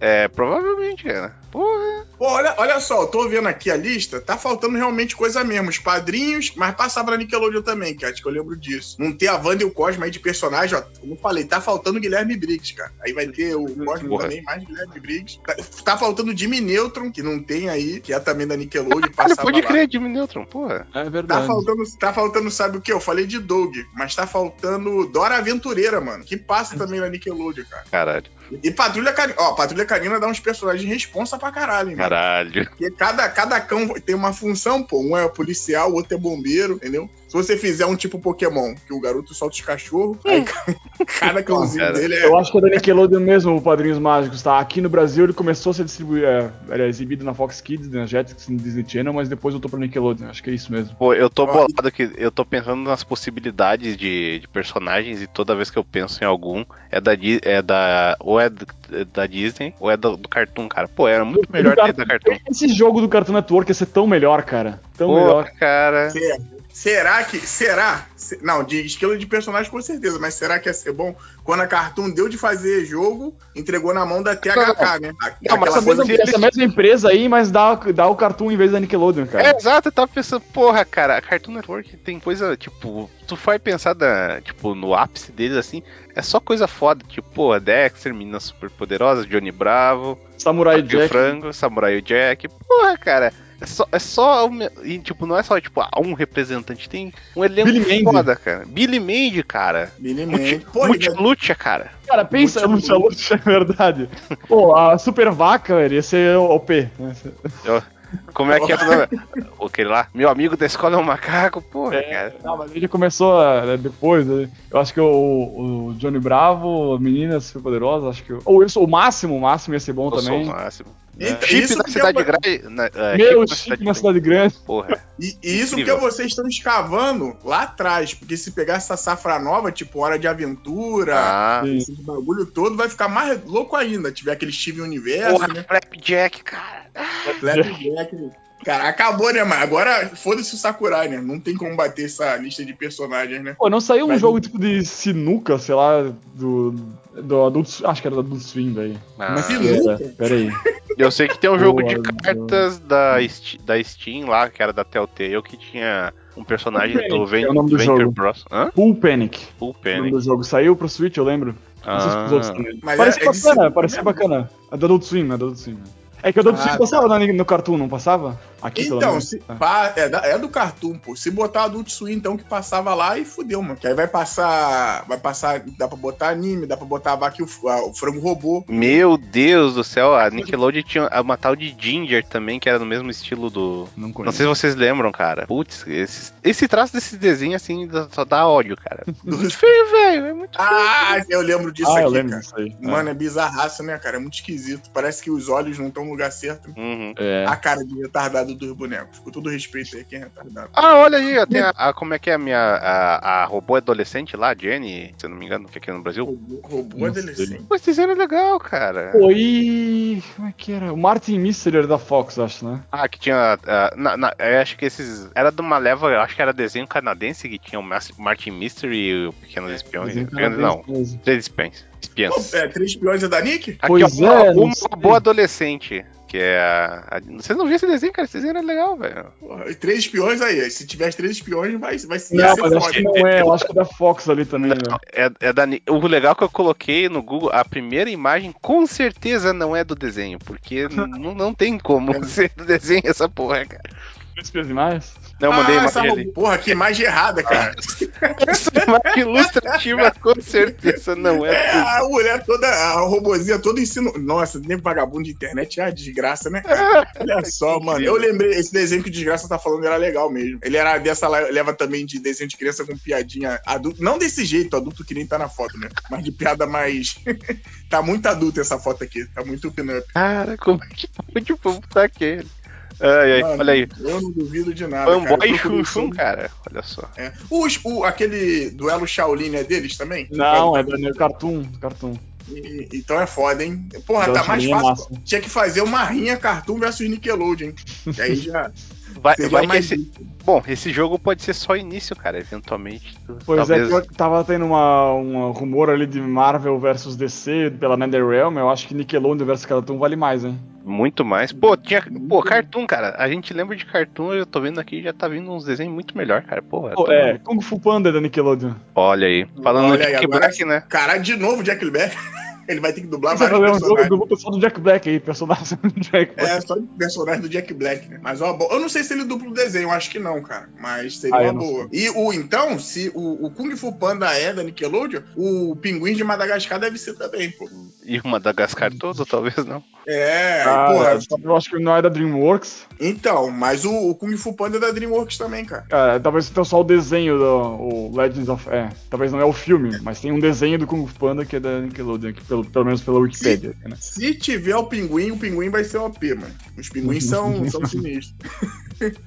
É, provavelmente, cara. Porra. Pô, olha, olha só, eu tô vendo aqui a lista, tá faltando realmente coisa mesmo. Os padrinhos, mas passava na Nickelodeon também, que acho que eu lembro disso. Não ter a Wanda e o Cosmo aí de personagem, ó. Como eu falei, tá faltando o Guilherme Briggs, cara. Aí vai ter o Cosmo Porra. também, mais Guilherme Briggs. Tá, tá faltando o Jimmy Neutron, que não tem aí, que é também da Nickelodeon, passava pode lá. crer, Jimmy Neutron, porra. É Tá verdade. faltando, tá faltando, sabe o que? Eu falei de Doug, mas tá faltando Dora Aventureira, mano. Que passa também na Nickelodeon, cara. Caralho. E Patrulha Canina. Ó, Patrulha Canina dá uns personagens responsa pra caralho, hein, mano. Caralho. Porque cada, cada cão tem uma função, pô. Um é policial, o outro é bombeiro, entendeu? Se você fizer um tipo Pokémon, que o garoto solta os cachorros, aí cada cãozinho Cara, dele é. Eu acho que é da Nickelodeon mesmo, o Padrinhos Mágicos, tá? Aqui no Brasil ele começou a ser distribuído, é, era exibido na Fox Kids, na Jetix, no Disney Channel, mas depois voltou pra Nickelodeon, acho que é isso mesmo. Pô, eu tô bolado que eu tô pensando nas possibilidades de, de personagens e toda vez que eu penso em algum é da é da ou é é da Disney ou é do, do Cartoon, cara. Pô, era muito melhor ter da Cartoon. Esse jogo do Cartoon Network ia ser tão melhor, cara. Tão Pô, melhor. cara. Certo, Será que. Será? Se- Não, de esquilo de personagem com certeza, mas será que ia ser bom? Quando a Cartoon deu de fazer jogo, entregou na mão da THK, né? A- Não, mas Essa coisa mesma, essa mesma empresa aí, mas dá, dá o Cartoon em vez da Nickelodeon, É, cara. exato, eu tava pensando, porra, cara, a Cartoon Network tem coisa, tipo, tu vai pensar da, tipo, no ápice deles, assim, é só coisa foda, tipo, porra, Dexter, Meninas Superpoderosas, Johnny Bravo, Samurai Jack. Frango, Samurai Jack, porra, cara, é só, é só, e, tipo, não é só, tipo, ah, um representante, tem um elenco Billy Mandy. foda, cara. Billy Mandy, cara. Billy Mandy. Multilucha, cara. Cara, pensa no Muito Lucha, é verdade. Pô, a Super Vaca, velho, ia ser OP. Eu- como é que é o nome? Aquele lá, meu amigo da escola é um macaco, porra, É. cara. Não, mas ele já começou né, depois. né? Eu acho que o, o Johnny Bravo, Meninas Superpoderosas, acho que. Ou isso, o Máximo, o Máximo ia ser bom Eu sou também. o máximo. Então, Chip isso na cidade eu- grande. na- é, Meu, chip na cidade grande. Porra. E, e isso Incrível. porque vocês estão escavando lá atrás. Porque se pegar essa safra nova, tipo Hora de Aventura, Ah, esse bagulho todo, vai ficar mais louco ainda. Tiver aquele Steven Universo, porra, né? Flapjack, cara. Flapjack. Cara, acabou, né, mano? Agora foda-se o Sakurai, né? Não tem como bater essa lista de personagens, né? Pô, não saiu um Mas- jogo tipo de sinuca, sei lá, do. Do Adult Acho que era do Adult Swim, velho. É Ah. que Sinuca? Pera aí. Eu sei que tem um jogo de Boa, cartas da, da Steam lá, que era da Telltale, que tinha um personagem Panic, do Ven é o nome do Venture jogo. Bros. Hã? Full Panic. Full O nome Panic. do jogo. Saiu pro Switch, eu lembro. Não sei se pros outros Ah, também. Mas Parecia é- é de bacana, parecia mesmo? bacana. A do Adult Swim, a do Adult Swim. É que o Adult Ah, Swim tá. passava no, no Cartoon, não passava? Aqui, Então, se, Ah. pá, é, é do Cartoon, pô. Se botar Adult Swim, então, que passava lá e fudeu, mano. Que aí vai passar. Vai passar. Dá pra botar anime, dá pra botar a vaca o, a- o frango robô. Meu Deus do céu, a Nickelodeon tinha uma tal de Ginger também, que era no mesmo estilo do. Não Não sei se vocês lembram, cara. Putz, esse, esse traço desse desenho, assim, dá- só dá ódio, cara. Muito feio, velho. É muito Ah, eu lembro disso ah, eu aqui, lembro cara. disso aí. Mano, é bizarraço, né, cara? É muito esquisito. Parece que os olhos não estão no lugar certo. Uhum. É. A cara de retardado dos bonecos. Com todo respeito aí, quem é retardado. Ah, olha aí, ó, tem a, a- Como é que é a minha. A, a robô adolescente lá, Jenny, se eu não me engano, que é aqui no Brasil. Robô, robô adolescente. Pô, esse desenho é legal, cara. Pô, e. Como é que era? O Martin Mystery era da Fox, acho, né? Ah, que tinha. ah, na, na- eu acho que esses. Era de uma leva, eu acho que era desenho canadense que tinha o Martin Mystery e o Pequenos Espiões. Desenho Pequenos, não, três espiões. Espiãs. Pô, é, Três Espiões é da Nick? Aqui, Pois ó, é, uma, não sei. boa adolescente. Que é a, a- Vocês não viram esse desenho, cara? Esse desenho era legal, velho. E Três Espiões aí. Se tiver Três Espiões, vai, vai ser Não, mas acho que não é. Eu acho que é da Fox ali também, né? É, é da, o legal que eu coloquei no Google, a primeira imagem com certeza não é do desenho, porque não, não tem como ser do desenho essa porra, cara. Três mais? Não, eu mandei a ah, essa ali. Porra, que imagem errada, cara. Essa imagem ilustrativa com certeza não é desenho. a mulher toda, a robozinha toda ensino. Nossa, nem vagabundo de internet é uma desgraça, né, cara? Olha só, mano. Eu lembrei, esse desenho que o Desgraça tá falando era legal mesmo. Ele era dessa le- leva também de desenho de criança com piadinha adulto. Não desse jeito, adulto que nem tá na foto, né? Mas de piada mais. tá muito adulta essa foto aqui. Tá muito pin-up. Cara, como é que pode botar aquele? Ai, ai, Mano, olha aí. Eu não duvido de nada. cara. Fanboy Chum, sobre- cara. Olha só. É. Os- o, aquele duelo Shaolin é deles também? Não, é da Cartoon. Cartoon. E- então é foda, hein? Porra, Duelo tá mais é fácil. massa. Tinha que fazer uma rinha Cartoon versus Nickelodeon, hein? Que aí já Vai, seria vai que mais. esse, bom, esse jogo pode ser só início, cara. Eventualmente. tu- Pois talvez... é, pior que tava tendo uma, um rumor ali de Marvel versus DC pela NetherRealm. Eu acho que Nickelodeon versus Cartoon vale mais, hein? Muito mais. Pô, tinha. Pô, Cartoon, cara. A gente lembra de Cartoon, eu tô vendo aqui, já tá vindo uns desenhos muito melhor, cara. Porra. Pô, é. Kung Fu Panda é da Nickelodeon. Olha aí. Falando Olha de aí, Jack agora Black, né? Caralho, de novo Jack Black. Ele vai ter que dublar vai vários fazer um jogo personagens. do Jack Black aí, personagem do Jack Black. É, só de personagem do Jack Black, né? Mas ó, bom, eu não sei se ele dupla o desenho, eu acho que não, cara. Mas seria Ah, eu uma boa. E o então, se o, o Kung Fu Panda é da Nickelodeon, o Pinguim de Madagascar deve ser também, pô. E o Madagascar todo, talvez não. É, Ah, porra. eu acho que não é da DreamWorks. Então, mas o, o Kung Fu Panda é da DreamWorks também, cara. Cara, talvez então só o desenho do o Legends of. É, talvez não é o filme, mas tem um desenho do Kung Fu Panda que é da Nickelodeon, aqui, pelo, pelo menos pela Wikipedia. né? Se tiver o pinguim, o pinguim vai ser OP, mano. Os pinguins são, são sinistros.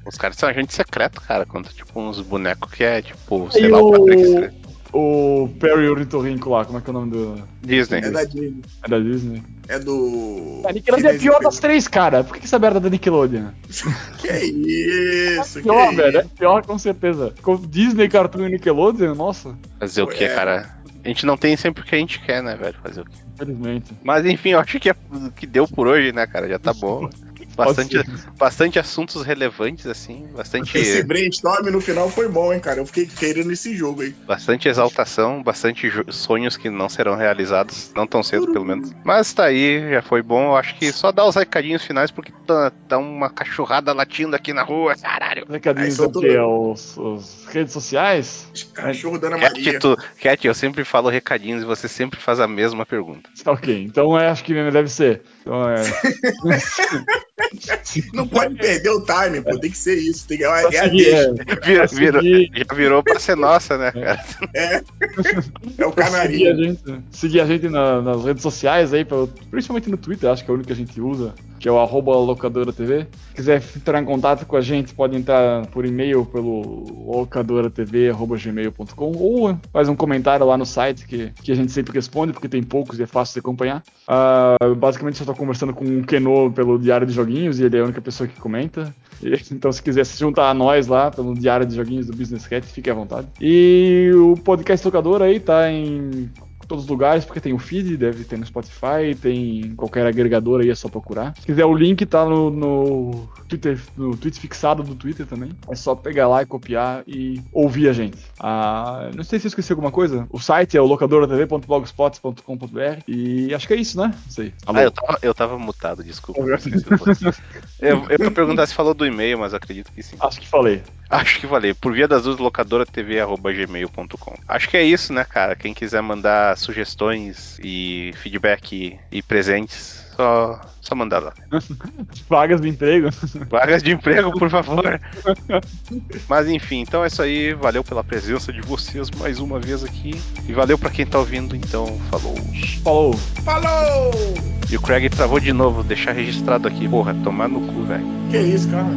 Os caras são agente secreto, cara. Contra, tipo, uns bonecos que é, tipo, sei E lá, o o- Patrick o Perry Ornitorrinco lá, como é que é o nome do. Disney. É da Disney. É da Disney? É do. A Nickelodeon é a pior das três, cara. Por que que essa merda é da Nickelodeon? Que isso, que Pior, velho. É pior com certeza. Com Disney, Cartoon e Nickelodeon, nossa. Fazer o que, É. cara? A gente não tem sempre o que a gente quer, né, velho? Fazer o quê? Infelizmente. Mas enfim, eu acho que é o que deu por hoje, né, cara? Já tá bom. Bastante, bastante assuntos relevantes, assim. Bastante, Esse brainstorm no final foi bom, hein, cara. Eu fiquei querendo esse jogo aí. bastante exaltação, bastante sonhos que não serão realizados, não tão cedo, pelo menos. Mas tá aí, já foi bom. Eu acho que só dá os recadinhos finais, porque tá, tá uma cachorrada latindo aqui na rua, caralho. Recadinhos do tô- que? Os, os redes sociais? Cachorro da Ana Cat, Maria. tu, Cat, eu sempre falo recadinhos e você sempre faz a mesma pergunta. Ok, então é, acho que deve ser. Então é. Não pode perder o time, pô. Tem que ser isso. Tem que... É, é, a deixa. é, Vira- virou- já virou pra ser nossa, né, cara? é o pra seguir a canarinho. gente, seguir a gente na- nas redes sociais aí, principalmente no Twitter, acho que é o único que a gente usa, que é o arroba locadora TV. Se quiser entrar em contato com a gente, pode entrar por e-mail pelo locadoratv.gmail.com ou faz um comentário lá no site que, que a gente sempre responde, porque tem poucos e é fácil de acompanhar. Ah, basicamente, eu estou conversando com o Keno pelo Diário de Joguinhos e ele é a única pessoa que comenta. Então, se quiser se juntar a nós lá pelo Diário de Joguinhos do Business Cat, fique à vontade. E o podcast Locador aí tá em todos os lugares, porque tem o feed, deve ter no Spotify, tem em qualquer agregador aí, é só procurar. Se quiser, o link tá no, no Twitter, no tweet fixado do Twitter também. É só pegar lá e copiar e ouvir a gente. Ah, não sei se eu esqueci alguma coisa. O site é o locadoratv.blogspot.com.br e acho que é isso, né? Não sei. Alô? Ah, eu tava, eu tava mutado, desculpa. Eu, eu ia perguntar se falou do e-mail, mas acredito que sim. Acho que falei. Acho que falei. Por via das duas, locadora tv.gmail.com. Acho que é isso, né, cara? Quem quiser mandar sugestões e feedback e presentes, só, só mandar lá. Vagas de emprego. Vagas de emprego, por favor. Mas enfim, então é isso aí. Valeu pela presença de vocês mais uma vez aqui. E valeu pra quem tá ouvindo, então falou. Falou. Falou! E o Craig travou de novo, deixar registrado aqui. Porra, tomar no cu, velho. Que isso, cara?